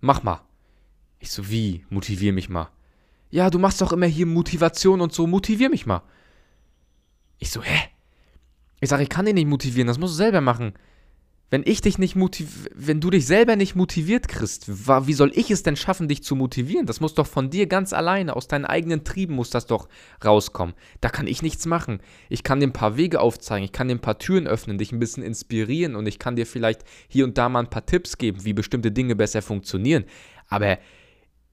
Mach mal. Ich so, wie, motivier mich mal? Ja, du machst doch immer hier Motivation und so, motivier mich mal. Ich so, hä? Ich sage, ich kann dich nicht motivieren, das musst du selber machen. Wenn ich dich nicht motiv wenn du dich selber nicht motiviert kriegst, wie soll ich es denn schaffen, dich zu motivieren? Das muss doch von dir ganz alleine, aus deinen eigenen Trieben muss das doch rauskommen. Da kann ich nichts machen. Ich kann dir ein paar Wege aufzeigen, ich kann dir ein paar Türen öffnen, dich ein bisschen inspirieren und ich kann dir vielleicht hier und da mal ein paar Tipps geben, wie bestimmte Dinge besser funktionieren. Aber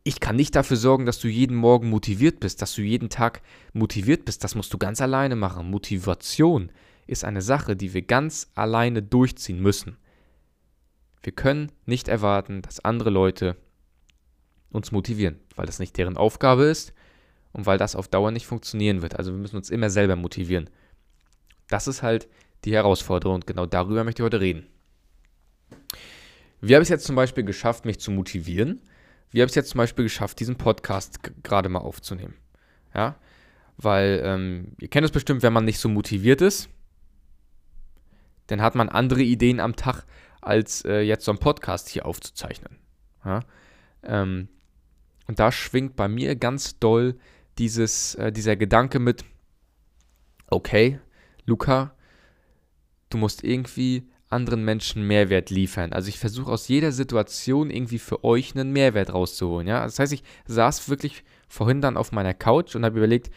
ich kann nicht dafür sorgen, dass du jeden Morgen motiviert bist, dass du jeden Tag motiviert bist. Das musst du ganz alleine machen. Motivation ist eine Sache, die wir ganz alleine durchziehen müssen. Wir können nicht erwarten, dass andere Leute uns motivieren, weil das nicht deren Aufgabe ist und weil das auf Dauer nicht funktionieren wird. Also wir müssen uns immer selber motivieren. Das ist halt die Herausforderung und genau darüber möchte ich heute reden. Wie habe ich es jetzt zum Beispiel geschafft, mich zu motivieren? Wie habe ich es jetzt zum Beispiel geschafft, diesen Podcast gerade mal aufzunehmen? Ja, weil ähm, ihr kennt es bestimmt, wenn man nicht so motiviert ist, dann hat man andere Ideen am Tag, als äh, jetzt so einen Podcast hier aufzuzeichnen. Ja? Ähm, und da schwingt bei mir ganz doll dieses, äh, dieser Gedanke mit, okay, Luca, du musst irgendwie anderen Menschen Mehrwert liefern. Also ich versuche aus jeder Situation irgendwie für euch einen Mehrwert rauszuholen. Ja? Das heißt, ich saß wirklich vorhin dann auf meiner Couch und habe überlegt,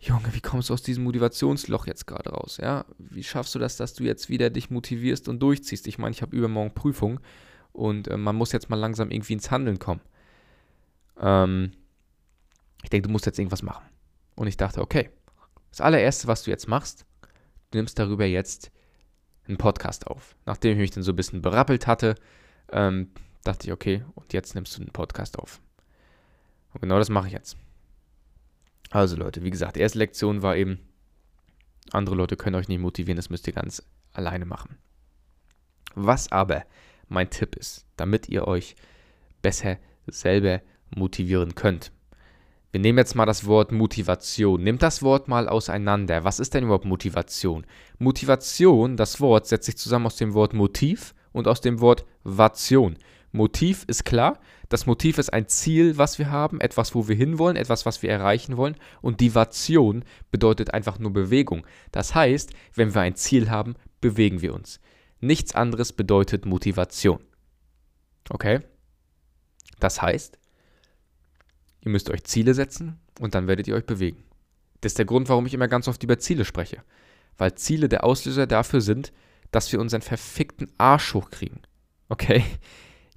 Junge, wie kommst du aus diesem Motivationsloch jetzt gerade raus? Ja, wie schaffst du das, dass du jetzt wieder dich motivierst und durchziehst? Ich meine, ich habe übermorgen Prüfung und äh, man muss jetzt mal langsam irgendwie ins Handeln kommen. Ähm, ich denke, du musst jetzt irgendwas machen. Und ich dachte, okay, das allererste, was du jetzt machst, du nimmst darüber jetzt einen Podcast auf. Nachdem ich mich dann so ein bisschen berappelt hatte, ähm, dachte ich, okay, und jetzt nimmst du einen Podcast auf. Und genau das mache ich jetzt. Also Leute, wie gesagt, erste Lektion war eben, andere Leute können euch nicht motivieren, das müsst ihr ganz alleine machen. Was aber mein Tipp ist, damit ihr euch besser selber motivieren könnt. Wir nehmen jetzt mal das Wort Motivation. Nehmt das Wort mal auseinander. Was ist denn überhaupt Motivation? Motivation, das Wort setzt sich zusammen aus dem Wort Motiv und aus dem Wort Vation. Motiv ist klar. Das Motiv ist ein Ziel, was wir haben, etwas, wo wir hinwollen, etwas, was wir erreichen wollen. Und Divation bedeutet einfach nur Bewegung. Das heißt, wenn wir ein Ziel haben, bewegen wir uns. Nichts anderes bedeutet Motivation. Okay? Das heißt, ihr müsst euch Ziele setzen und dann werdet ihr euch bewegen. Das ist der Grund, warum ich immer ganz oft über Ziele spreche. Weil Ziele der Auslöser dafür sind, dass wir unseren verfickten Arsch hochkriegen. Okay?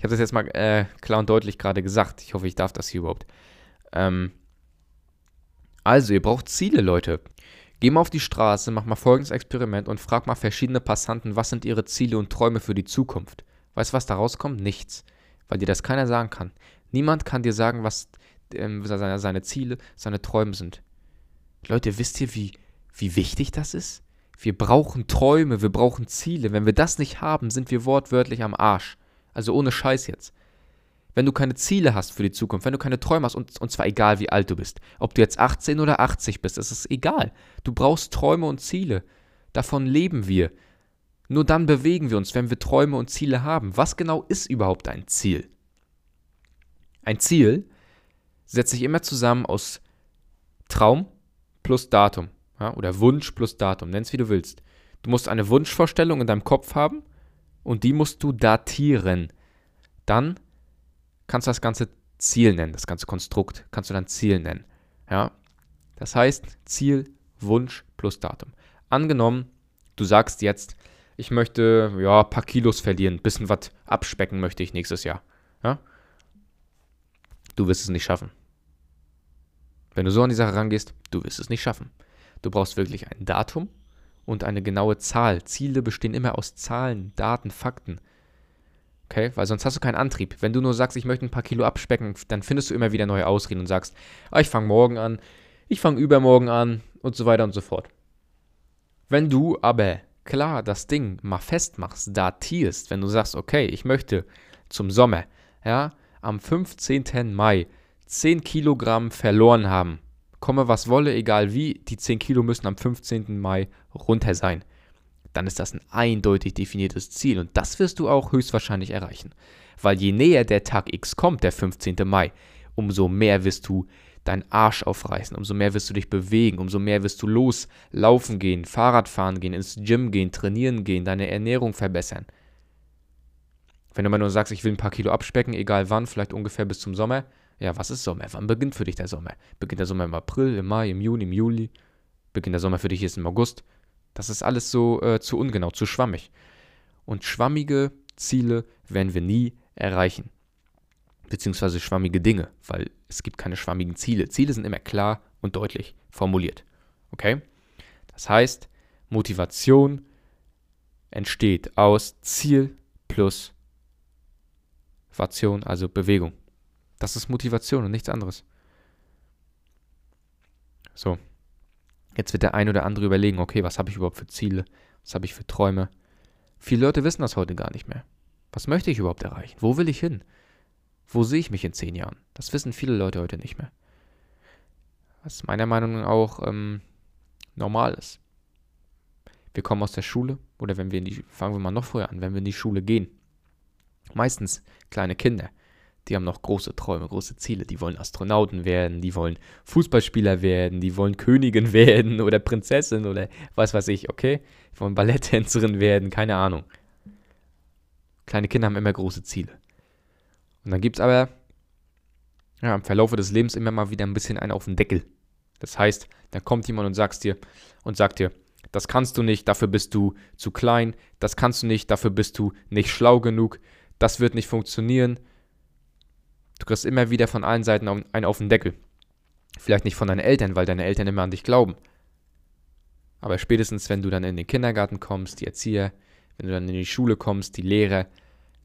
Ich habe das jetzt mal äh, klar und deutlich gerade gesagt. Ich hoffe, ich darf das hier überhaupt. Ähm, Also, ihr braucht Ziele, Leute. Geh mal auf die Straße, mach mal folgendes Experiment und frag mal verschiedene Passanten, was sind ihre Ziele und Träume für die Zukunft. Weißt du, was da rauskommt? Nichts. Weil dir das keiner sagen kann. Niemand kann dir sagen, was ähm, seine, seine Ziele, seine Träume sind. Leute, wisst ihr, wie, wie wichtig das ist? Wir brauchen Träume, wir brauchen Ziele. Wenn wir das nicht haben, sind wir wortwörtlich am Arsch. Also ohne Scheiß jetzt wenn du keine Ziele hast für die Zukunft, wenn du keine Träume hast, und, und zwar egal wie alt du bist, ob du jetzt 18 oder 80 bist, das ist egal. Du brauchst Träume und Ziele. Davon leben wir. Nur dann bewegen wir uns, wenn wir Träume und Ziele haben. Was genau ist überhaupt ein Ziel? Ein Ziel setzt sich immer zusammen aus Traum plus Datum ja, oder Wunsch plus Datum, nenn es wie du willst. Du musst eine Wunschvorstellung in deinem Kopf haben und die musst du datieren. Dann kannst du das ganze Ziel nennen, das ganze Konstrukt kannst du dann Ziel nennen. Ja? Das heißt Ziel, Wunsch plus Datum. Angenommen, du sagst jetzt, ich möchte ja ein paar Kilos verlieren, ein bisschen was abspecken möchte ich nächstes Jahr. Ja? Du wirst es nicht schaffen. Wenn du so an die Sache rangehst, du wirst es nicht schaffen. Du brauchst wirklich ein Datum und eine genaue Zahl. Ziele bestehen immer aus Zahlen, Daten, Fakten. Okay, weil sonst hast du keinen Antrieb. Wenn du nur sagst, ich möchte ein paar Kilo abspecken, dann findest du immer wieder neue Ausreden und sagst, ah, ich fange morgen an, ich fange übermorgen an und so weiter und so fort. Wenn du aber klar das Ding mal festmachst, datierst, wenn du sagst, okay, ich möchte zum Sommer, ja, am 15. Mai 10 Kilogramm verloren haben, komme was wolle, egal wie, die 10 Kilo müssen am 15. Mai runter sein dann ist das ein eindeutig definiertes Ziel und das wirst du auch höchstwahrscheinlich erreichen. Weil je näher der Tag X kommt, der 15. Mai, umso mehr wirst du deinen Arsch aufreißen, umso mehr wirst du dich bewegen, umso mehr wirst du loslaufen gehen, Fahrrad fahren gehen, ins Gym gehen, trainieren gehen, deine Ernährung verbessern. Wenn du mal nur sagst, ich will ein paar Kilo abspecken, egal wann, vielleicht ungefähr bis zum Sommer, ja, was ist Sommer? Wann beginnt für dich der Sommer? Beginnt der Sommer im April, im Mai, im Juni, im Juli? Beginnt der Sommer für dich jetzt im August? Das ist alles so äh, zu ungenau, zu schwammig. Und schwammige Ziele werden wir nie erreichen. Beziehungsweise schwammige Dinge, weil es gibt keine schwammigen Ziele. Ziele sind immer klar und deutlich formuliert. Okay? Das heißt, Motivation entsteht aus Ziel plus Motivation, also Bewegung. Das ist Motivation und nichts anderes. So, Jetzt wird der ein oder andere überlegen, okay, was habe ich überhaupt für Ziele? Was habe ich für Träume? Viele Leute wissen das heute gar nicht mehr. Was möchte ich überhaupt erreichen? Wo will ich hin? Wo sehe ich mich in zehn Jahren? Das wissen viele Leute heute nicht mehr. Was meiner Meinung nach auch ähm, normal ist. Wir kommen aus der Schule oder wenn wir in die, fangen wir mal noch früher an, wenn wir in die Schule gehen. Meistens kleine Kinder die haben noch große Träume, große Ziele. Die wollen Astronauten werden, die wollen Fußballspieler werden, die wollen Königin werden oder Prinzessin oder was weiß ich, okay? Die wollen Balletttänzerin werden, keine Ahnung. Kleine Kinder haben immer große Ziele. Und dann gibt es aber ja, im Verlauf des Lebens immer mal wieder ein bisschen einen auf den Deckel. Das heißt, da kommt jemand und sagst dir und sagt dir, das kannst du nicht, dafür bist du zu klein, das kannst du nicht, dafür bist du nicht schlau genug, das wird nicht funktionieren, Du kriegst immer wieder von allen Seiten einen auf den Deckel. Vielleicht nicht von deinen Eltern, weil deine Eltern immer an dich glauben. Aber spätestens, wenn du dann in den Kindergarten kommst, die Erzieher, wenn du dann in die Schule kommst, die Lehrer,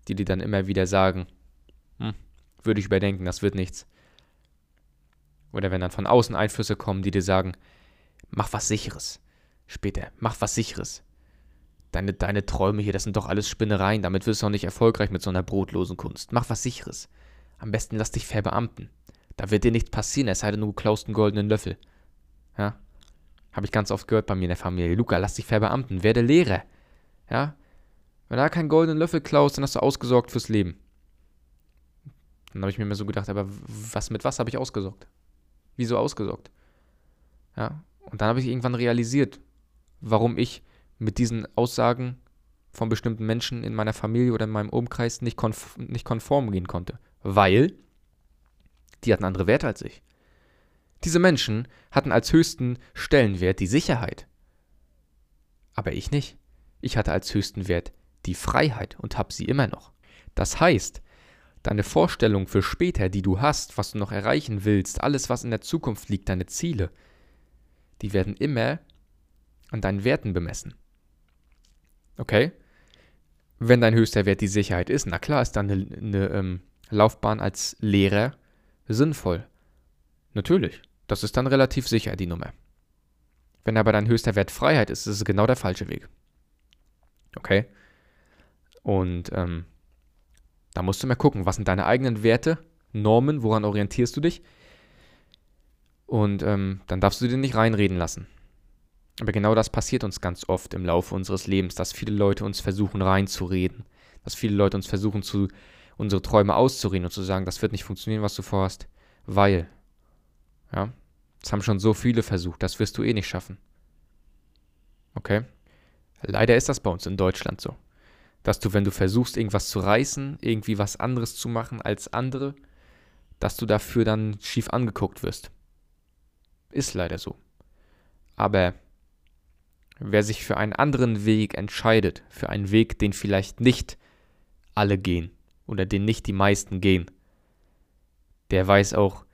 die dir dann immer wieder sagen, hm, würde ich überdenken, das wird nichts. Oder wenn dann von außen Einflüsse kommen, die dir sagen, mach was Sicheres. Später, mach was Sicheres. Deine, deine Träume hier, das sind doch alles Spinnereien, damit wirst du auch nicht erfolgreich mit so einer brotlosen Kunst. Mach was Sicheres. Am besten lass dich verbeamten. Da wird dir nichts passieren, es sei denn, du klaust einen goldenen Löffel. Ja? Habe ich ganz oft gehört bei mir in der Familie. Luca, lass dich verbeamten, werde Lehrer. Ja? Wenn du da keinen goldenen Löffel klaust, dann hast du ausgesorgt fürs Leben. Dann habe ich mir immer so gedacht, aber was mit was habe ich ausgesorgt? Wieso ausgesorgt? Ja? Und dann habe ich irgendwann realisiert, warum ich mit diesen Aussagen von bestimmten Menschen in meiner Familie oder in meinem Umkreis nicht, konf nicht konform gehen konnte weil die hatten andere Werte als ich. Diese Menschen hatten als höchsten Stellenwert die Sicherheit. Aber ich nicht. Ich hatte als höchsten Wert die Freiheit und habe sie immer noch. Das heißt, deine Vorstellung für später, die du hast, was du noch erreichen willst, alles, was in der Zukunft liegt, deine Ziele, die werden immer an deinen Werten bemessen. Okay? Wenn dein höchster Wert die Sicherheit ist, na klar ist dann eine, eine ähm, Laufbahn als Lehrer sinnvoll. Natürlich. Das ist dann relativ sicher, die Nummer. Wenn aber dein höchster Wert Freiheit ist, ist es genau der falsche Weg. Okay? Und ähm, da musst du mal gucken, was sind deine eigenen Werte, Normen, woran orientierst du dich? Und ähm, dann darfst du dir nicht reinreden lassen. Aber genau das passiert uns ganz oft im Laufe unseres Lebens, dass viele Leute uns versuchen reinzureden, dass viele Leute uns versuchen, zu, unsere Träume auszureden und zu sagen, das wird nicht funktionieren, was du vorhast, weil, ja, das haben schon so viele versucht, das wirst du eh nicht schaffen. Okay? Leider ist das bei uns in Deutschland so. Dass du, wenn du versuchst, irgendwas zu reißen, irgendwie was anderes zu machen als andere, dass du dafür dann schief angeguckt wirst. Ist leider so. Aber wer sich für einen anderen Weg entscheidet, für einen Weg, den vielleicht nicht alle gehen oder den nicht die meisten gehen, der weiß auch,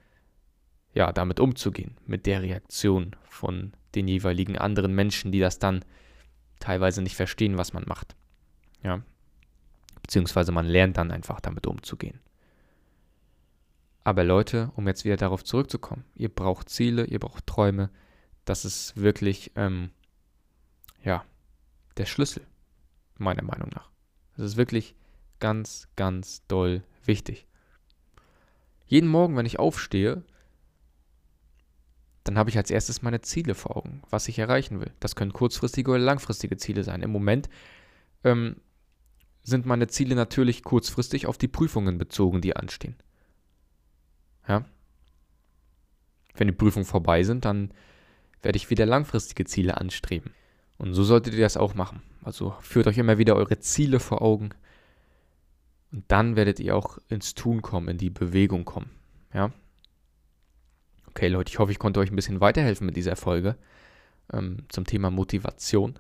ja, damit umzugehen, mit der Reaktion von den jeweiligen anderen Menschen, die das dann teilweise nicht verstehen, was man macht. Ja. Beziehungsweise man lernt dann einfach damit umzugehen. Aber Leute, um jetzt wieder darauf zurückzukommen, ihr braucht Ziele, ihr braucht Träume. Das ist wirklich, ähm, ja, der Schlüssel, meiner Meinung nach. Das ist wirklich ganz, ganz doll wichtig. Jeden Morgen, wenn ich aufstehe, dann habe ich als erstes meine Ziele vor Augen, was ich erreichen will. Das können kurzfristige oder langfristige Ziele sein. Im Moment ähm, sind meine Ziele natürlich kurzfristig auf die Prüfungen bezogen, die anstehen. Ja? Wenn die Prüfungen vorbei sind, dann werde ich wieder langfristige Ziele anstreben. Und so solltet ihr das auch machen. Also führt euch immer wieder eure Ziele vor Augen. Und dann werdet ihr auch ins Tun kommen, in die Bewegung kommen. Ja? Okay, Leute, ich hoffe, ich konnte euch ein bisschen weiterhelfen mit dieser Folge ähm, zum Thema Motivation.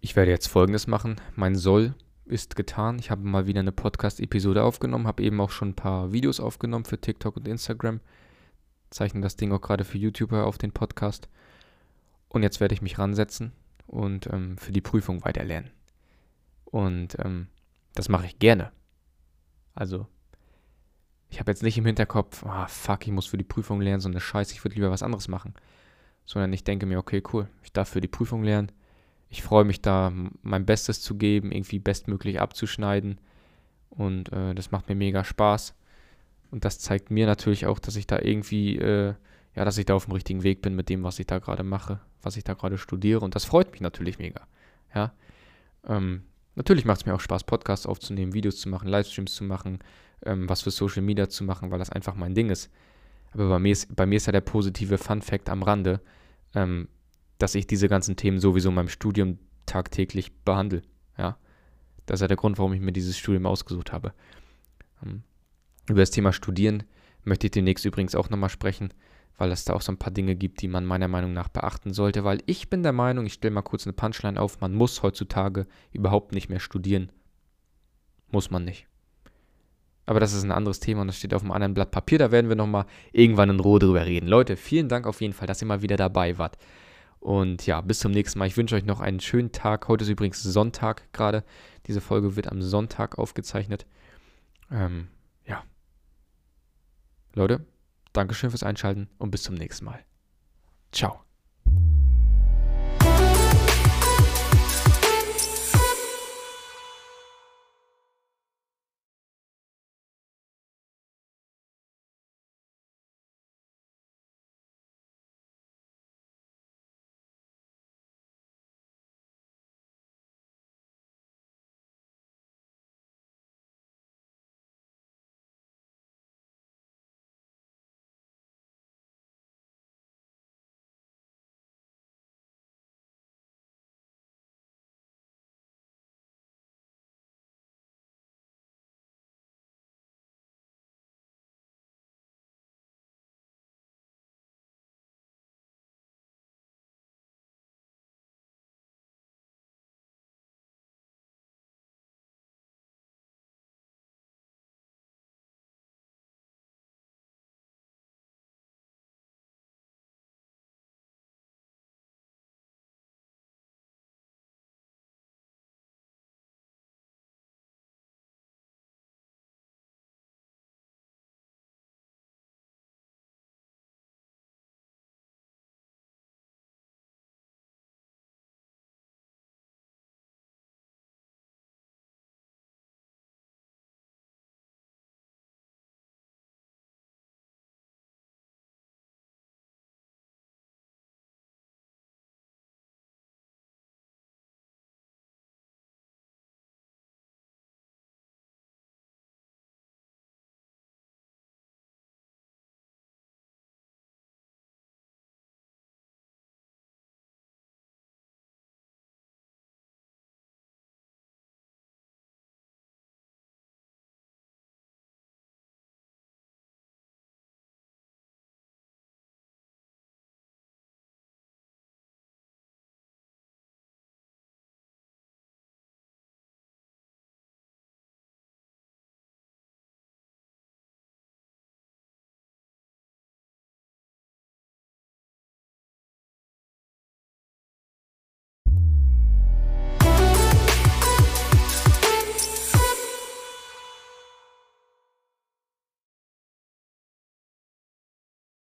Ich werde jetzt folgendes machen. Mein Soll ist getan. Ich habe mal wieder eine Podcast-Episode aufgenommen, habe eben auch schon ein paar Videos aufgenommen für TikTok und Instagram. Zeichne das Ding auch gerade für YouTuber auf den Podcast. Und jetzt werde ich mich ransetzen und ähm, für die Prüfung weiterlernen. Und ähm, das mache ich gerne. Also ich habe jetzt nicht im Hinterkopf, ah, fuck, ich muss für die Prüfung lernen, so eine Scheiße, ich würde lieber was anderes machen. Sondern ich denke mir, okay, cool, ich darf für die Prüfung lernen. Ich freue mich da, mein Bestes zu geben, irgendwie bestmöglich abzuschneiden. Und äh, das macht mir mega Spaß. Und das zeigt mir natürlich auch, dass ich da irgendwie, äh, ja, dass ich da auf dem richtigen Weg bin mit dem, was ich da gerade mache, was ich da gerade studiere. Und das freut mich natürlich mega. Ja. Ähm, natürlich macht es mir auch Spaß, Podcasts aufzunehmen, Videos zu machen, Livestreams zu machen, ähm, was für Social Media zu machen, weil das einfach mein Ding ist. Aber bei mir ist, bei mir ist ja der positive Fun Fact am Rande, ähm, dass ich diese ganzen Themen sowieso in meinem Studium tagtäglich behandle. Ja. Das ist ja der Grund, warum ich mir dieses Studium ausgesucht habe. Ähm, über das Thema Studieren möchte ich demnächst übrigens auch nochmal sprechen, weil es da auch so ein paar Dinge gibt, die man meiner Meinung nach beachten sollte, weil ich bin der Meinung, ich stelle mal kurz eine Punchline auf, man muss heutzutage überhaupt nicht mehr studieren. Muss man nicht. Aber das ist ein anderes Thema und das steht auf einem anderen Blatt Papier. Da werden wir nochmal irgendwann in Ruhe drüber reden. Leute, vielen Dank auf jeden Fall, dass ihr mal wieder dabei wart. Und ja, bis zum nächsten Mal. Ich wünsche euch noch einen schönen Tag. Heute ist übrigens Sonntag gerade. Diese Folge wird am Sonntag aufgezeichnet. Ähm, ja. Leute, Dankeschön fürs Einschalten und bis zum nächsten Mal. Ciao.